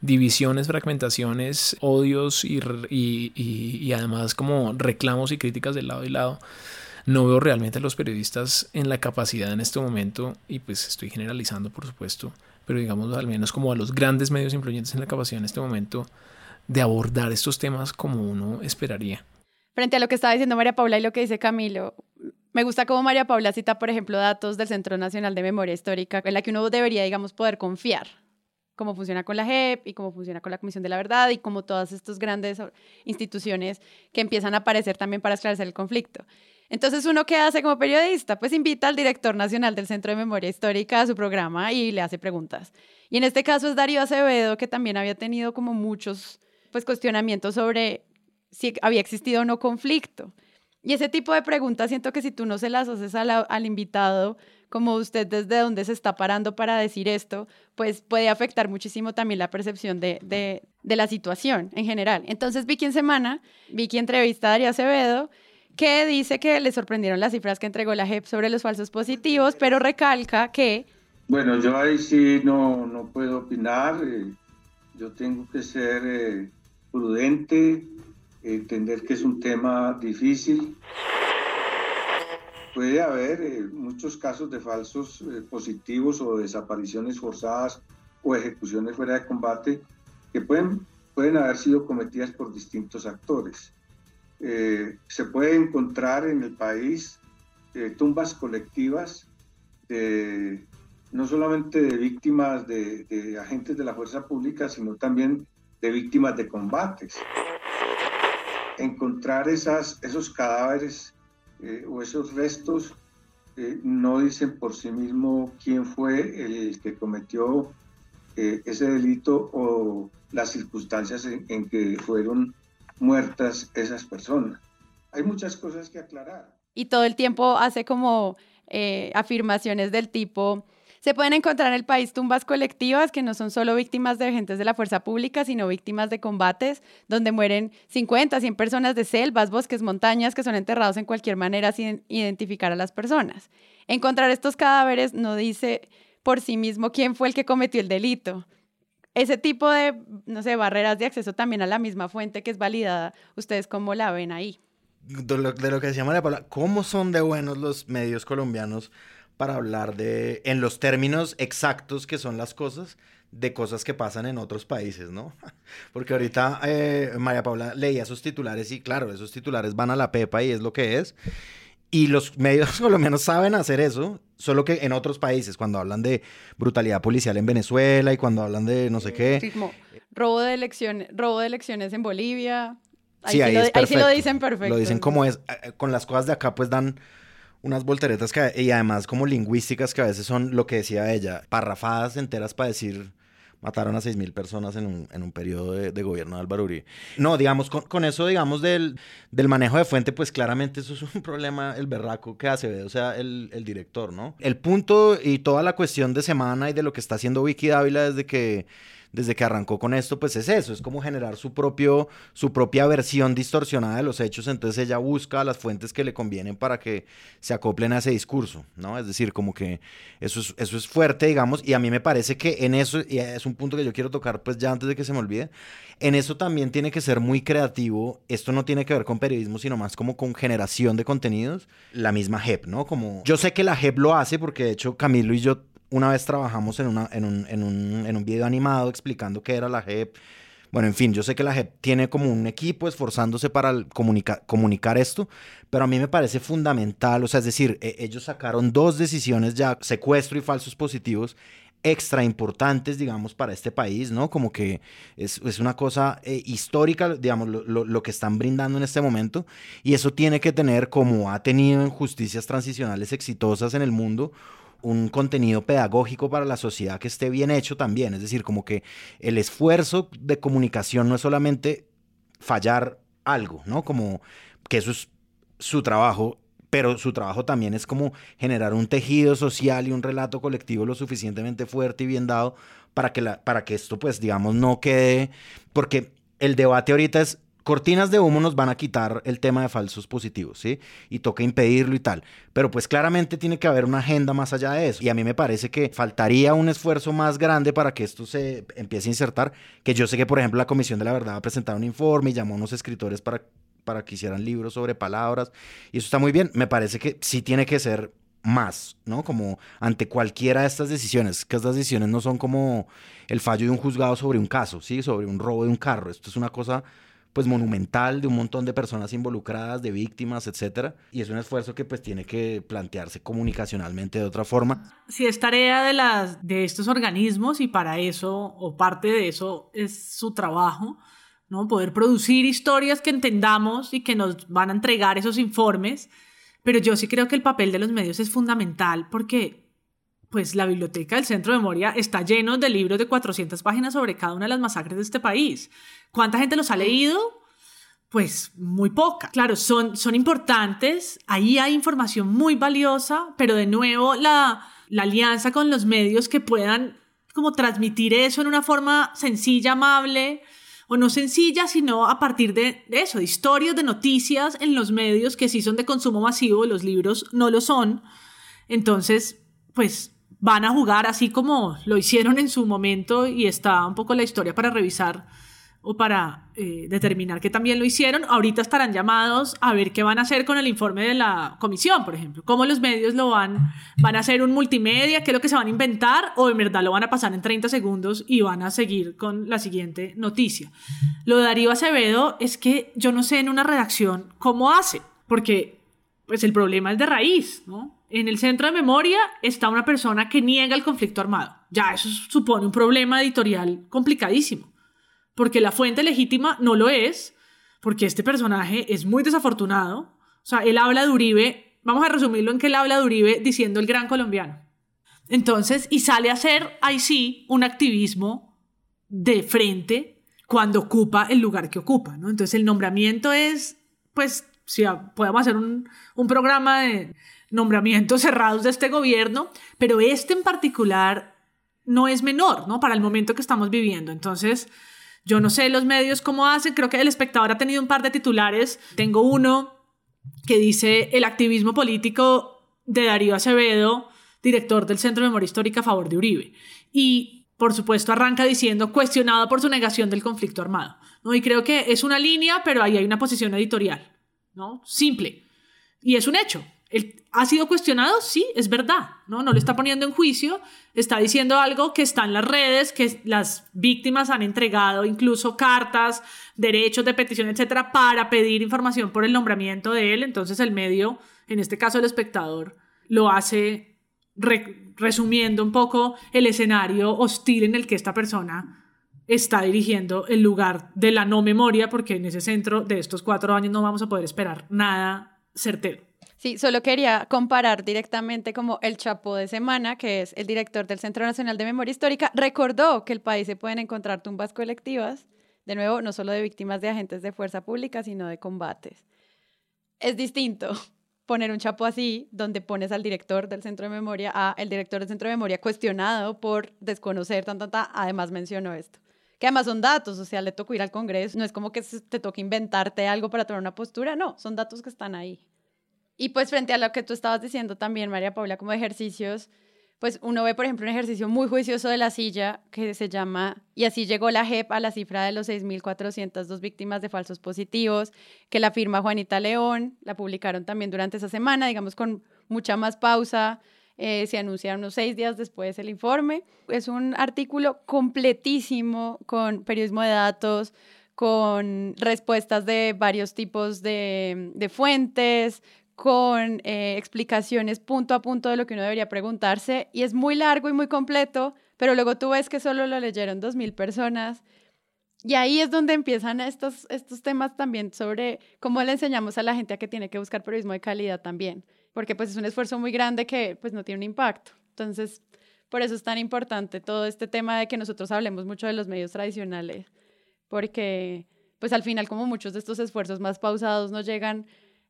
divisiones, fragmentaciones, odios y, y, y además como reclamos y críticas de lado y lado, no veo realmente a los periodistas en la capacidad en este momento, y pues estoy generalizando por supuesto, pero digamos al menos como a los grandes medios influyentes en la capacidad en este momento de abordar estos temas como uno esperaría. Frente a lo que estaba diciendo María Paula y lo que dice Camilo, me gusta cómo María Paula cita, por ejemplo, datos del Centro Nacional de Memoria Histórica, en la que uno debería, digamos, poder confiar cómo funciona con la JEP y cómo funciona con la Comisión de la Verdad y como todas estas grandes instituciones que empiezan a aparecer también para esclarecer el conflicto. Entonces, ¿uno qué hace como periodista? Pues invita al director nacional del Centro de Memoria Histórica a su programa y le hace preguntas. Y en este caso es Darío Acevedo, que también había tenido como muchos pues, cuestionamientos sobre si había existido o no conflicto. Y ese tipo de preguntas siento que si tú no se las haces al invitado, como usted desde dónde se está parando para decir esto, pues puede afectar muchísimo también la percepción de, de, la situación en general. Entonces, Vicky en semana, Vicky entrevista a Darío Acevedo que dice que le sorprendieron las cifras que entregó la JEP sobre los falsos positivos, pero recalca que... Bueno, yo ahí sí no, no puedo opinar, eh, yo tengo que ser eh, prudente, entender que es un tema difícil. Puede haber eh, muchos casos de falsos positivos o desapariciones forzadas o ejecuciones fuera de combate que pueden, pueden haber sido cometidas por distintos actores. Eh, se puede encontrar en el país tumbas colectivas de, no solamente de víctimas de, agentes de la fuerza pública, sino también de víctimas de combates. Encontrar esas, esos cadáveres eh, o esos restos eh, no dicen por sí mismo quién fue el que cometió eh, ese delito o las circunstancias en, que fueron muertas esas personas. Hay muchas cosas que aclarar. Y todo el tiempo hace como afirmaciones del tipo, se pueden encontrar en el país tumbas colectivas que no son solo víctimas de agentes de la fuerza pública, sino víctimas de combates, donde mueren 50, 100 personas de selvas, bosques, montañas, que son enterrados en cualquier manera sin identificar a las personas. Encontrar estos cadáveres no dice por sí mismo quién fue el que cometió el delito. Ese tipo de, no sé, barreras de acceso también a la misma fuente que es validada, ¿ustedes cómo la ven ahí? De lo, de lo que decía María Paula, ¿cómo son de buenos los medios colombianos para hablar de, en los términos exactos que son las cosas, de cosas que pasan en otros países, ¿no? Porque ahorita eh, María Paula leía esos titulares y claro, esos titulares van a la pepa y es lo que es. Y los medios menos saben hacer eso, solo que en otros países, cuando hablan de brutalidad policial en Venezuela y cuando hablan de no sé qué. robo de elecciones, robo de elecciones en Bolivia. Ahí sí, ahí, lo, ahí sí lo dicen perfecto. Lo dicen como es. Eh, con las cosas de acá, pues dan unas volteretas que, y además como lingüísticas que a veces son lo que decía ella, parrafadas enteras para decir mataron a 6.000 personas en un, en un periodo de, gobierno de Álvaro Uribe. No, digamos, con, con eso, digamos, del, del, manejo de fuente, pues claramente eso es un problema, el berraco que hace, o sea, el, el, director, ¿no? El punto y toda la cuestión de semana y de lo que está haciendo Vicky Dávila desde que desde que arrancó con esto, pues es eso, es como generar su, propio, su propia versión distorsionada de los hechos, entonces ella busca las fuentes que le convienen para que se acoplen a ese discurso, ¿no? Es decir, como que eso es, eso es fuerte, digamos, y a mí me parece que en eso, y es un punto que yo quiero tocar pues ya antes de que se me olvide, en eso también tiene que ser muy creativo, esto no tiene que ver con periodismo, sino más como con generación de contenidos, la misma JEP, ¿no? Como yo sé que la JEP lo hace porque de hecho Camilo y yo una vez trabajamos en, una, en, un, en, un, en un video animado explicando qué era la JEP. Bueno, en fin, yo sé que la JEP tiene como un equipo esforzándose para comunicar esto, pero a mí me parece fundamental, o sea, es decir, e, ellos sacaron dos decisiones ya, secuestro y falsos positivos, extra importantes, digamos, para este país, ¿no? Como que es, es una cosa eh, histórica, digamos, lo, lo, lo, que están brindando en este momento, y eso tiene que tener, como ha tenido en justicias transicionales exitosas en el mundo, un contenido pedagógico para la sociedad que esté bien hecho también. Es decir, como que el esfuerzo de comunicación no es solamente fallar algo, ¿no? Como que eso es su trabajo, pero su trabajo también es como generar un tejido social y un relato colectivo lo suficientemente fuerte y bien dado para que, la, para que esto, pues, digamos, no quede, porque el debate ahorita es cortinas de humo nos van a quitar el tema de falsos positivos, ¿sí? Y toca impedirlo y tal. Pero pues claramente tiene que haber una agenda más allá de eso. Y a mí me parece que faltaría un esfuerzo más grande para que esto se empiece a insertar. Que yo sé que, por ejemplo, la Comisión de la Verdad va a presentar un informe y llamó a unos escritores para, para que hicieran libros sobre palabras. Y eso está muy bien. Me parece que sí tiene que ser más, ¿no? Como ante cualquiera de estas decisiones, que estas decisiones no son como el fallo de un juzgado sobre un caso, ¿sí? Sobre un robo de un carro. Esto es una cosa pues monumental de un montón de personas involucradas, de víctimas, etcétera, y es un esfuerzo que pues tiene que plantearse comunicacionalmente de otra forma. Sí, es tarea de las de estos organismos y para eso o parte de eso es su trabajo, ¿no? Poder producir historias que entendamos y que nos van a entregar esos informes, pero yo sí creo que el papel de los medios es fundamental porque pues la biblioteca del Centro de Memoria está lleno de libros de 400 páginas sobre cada una de las masacres de este país. ¿Cuánta gente los ha leído? Pues muy poca. Claro, son, son importantes, ahí hay información muy valiosa, pero de nuevo la, la alianza con los medios que puedan como transmitir eso en una forma sencilla, amable, o no sencilla, sino a partir de, de, eso, de historias, de noticias en los medios que sí son de consumo masivo, los libros no lo son. Entonces, pues van a jugar así como lo hicieron en su momento y está un poco la historia para revisar o para eh, determinar que también lo hicieron. Ahorita estarán llamados a ver qué van a hacer con el informe de la comisión, por ejemplo. Cómo los medios lo van, van a hacer un multimedia, qué es lo que se van a inventar o en verdad lo van a pasar en 30 segundos y van a seguir con la siguiente noticia. Lo de Darío Acevedo es que yo no sé en una redacción cómo hace, porque pues el problema es de raíz, ¿no? En el centro de memoria está una persona que niega el conflicto armado. Ya eso supone un problema editorial complicadísimo porque la fuente legítima no lo es, porque este personaje es muy desafortunado. O sea, él habla de Uribe, vamos a resumirlo en que él habla de Uribe diciendo el gran colombiano. Entonces, y sale a hacer ahí sí un activismo de frente cuando ocupa el lugar que ocupa, ¿no? Entonces el nombramiento es, pues, si podemos hacer un, un programa de nombramientos cerrados de este gobierno, pero este en particular no es menor, ¿no? Para el momento que estamos viviendo. Entonces, yo no sé los medios cómo hacen, creo que el espectador ha tenido un par de titulares. Tengo uno que dice el activismo político de Darío Acevedo, director del Centro de Memoria Histórica a favor de Uribe. Y, por supuesto, arranca diciendo cuestionado por su negación del conflicto armado. ¿no? Y creo que es una línea, pero ahí hay una posición editorial, ¿no? Simple. Y es un hecho. ¿Ha sido cuestionado? Sí, es verdad, ¿no? No lo está poniendo en juicio, está diciendo algo que está en las redes, que las víctimas han entregado incluso cartas, derechos de petición, etcétera, para pedir información por el nombramiento de él. Entonces el medio, en este caso el espectador, lo hace resumiendo un poco el escenario hostil en el que esta persona está dirigiendo el lugar de la no memoria, porque en ese centro de estos cuatro años no vamos a poder esperar nada certero. Sí, solo quería comparar directamente como el Chapo de Semana, que es el director del Centro Nacional de Memoria Histórica, recordó que el país se pueden encontrar tumbas colectivas, de nuevo, no solo de víctimas de agentes de fuerza pública, sino de combates. Es distinto poner un chapo así, donde pones al director del centro de memoria, a el director del centro de memoria cuestionado por desconocer, tan, tan, además mencionó esto. Que además son datos, o sea, le tocó ir al Congreso, no es como que te toque inventarte algo para tomar una postura, no, son datos que están ahí. Y pues frente a lo que tú estabas diciendo también, María Paula, como ejercicios, pues uno ve, por ejemplo, un ejercicio muy juicioso de la silla que se llama, y así llegó la JEP a la cifra de los 6.402 víctimas de falsos positivos, que la firma Juanita León, la publicaron también durante esa semana, digamos con mucha más pausa, eh, se anunciaron unos seis días después el informe. Es un artículo completísimo con periodismo de datos, con respuestas de varios tipos de, de fuentes, con eh, explicaciones punto a punto de lo que uno debería preguntarse y es muy largo y muy completo, pero luego tú ves que solo lo leyeron dos mil personas y ahí es donde empiezan estos, estos temas también sobre cómo le enseñamos a la gente a que tiene que buscar periodismo de calidad también, porque pues es un esfuerzo muy grande que pues no tiene un impacto. Entonces, por eso es tan importante todo este tema de que nosotros hablemos mucho de los medios tradicionales, porque pues al final como muchos de estos esfuerzos más pausados no llegan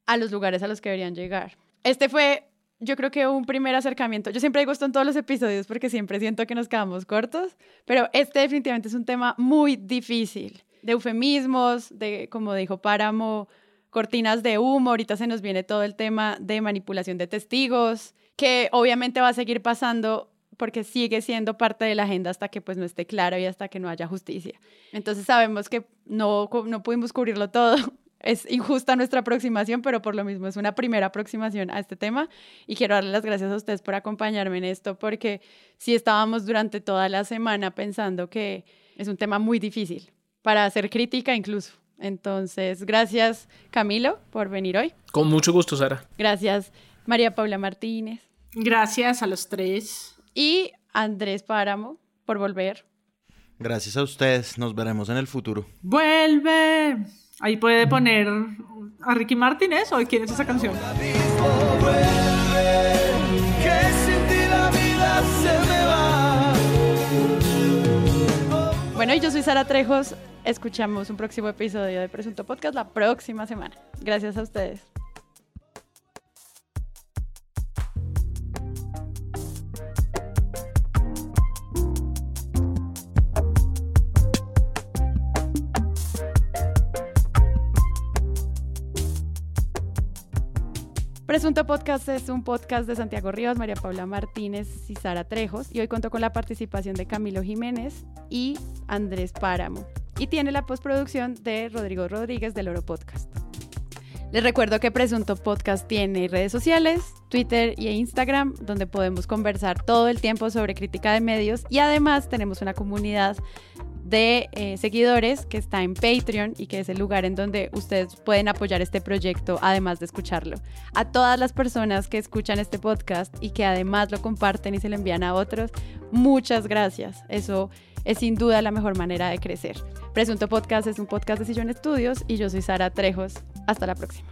a los lugares a los que deberían llegar. Este fue, yo creo que un primer acercamiento. Yo siempre digo esto en todos los episodios porque siempre siento que nos quedamos cortos, pero este definitivamente es un tema muy difícil, de eufemismos, de, como dijo Páramo, cortinas de humo, ahorita se nos viene todo el tema de manipulación de testigos, que obviamente va a seguir pasando porque sigue siendo parte de la agenda hasta que pues no esté claro y hasta que no haya justicia. Entonces sabemos que no, no pudimos cubrirlo todo, es injusta nuestra aproximación, pero por lo mismo es una primera aproximación a este tema y quiero darle las gracias a ustedes por acompañarme en esto porque sí estábamos durante toda la semana pensando que es un tema muy difícil para hacer crítica incluso. Entonces, gracias Camilo por venir hoy. Con mucho gusto, Sara. Gracias María Paula Martínez. Gracias a los tres. Y Andrés Páramo por volver. Gracias a ustedes, nos veremos en el futuro. Vuelve. Ahí puede poner a Ricky Martínez o quién es esa canción. Bueno, y yo soy Sara Trejos. Escuchamos un próximo episodio de Presunto Podcast la próxima semana. Gracias a ustedes. Presunto Podcast es un podcast de Santiago Ríos, María Paula Martínez y Sara Trejos. Y hoy cuento con la participación de Camilo Jiménez y Andrés Páramo. y tiene la postproducción de Rodrigo Rodríguez del Oro Podcast. Les recuerdo que Presunto Podcast tiene redes sociales, Twitter e Instagram, donde podemos conversar todo el tiempo sobre crítica de medios y además tenemos una comunidad de eh, seguidores que está en Patreon y que es el lugar en donde ustedes pueden apoyar este proyecto además de escucharlo. A todas las personas que escuchan este podcast y que además lo comparten y se lo envían a otros, muchas gracias. Eso es sin duda la mejor manera de crecer. Presunto Podcast es un podcast de Sillón Estudios y yo soy Sara Trejos. Hasta la próxima.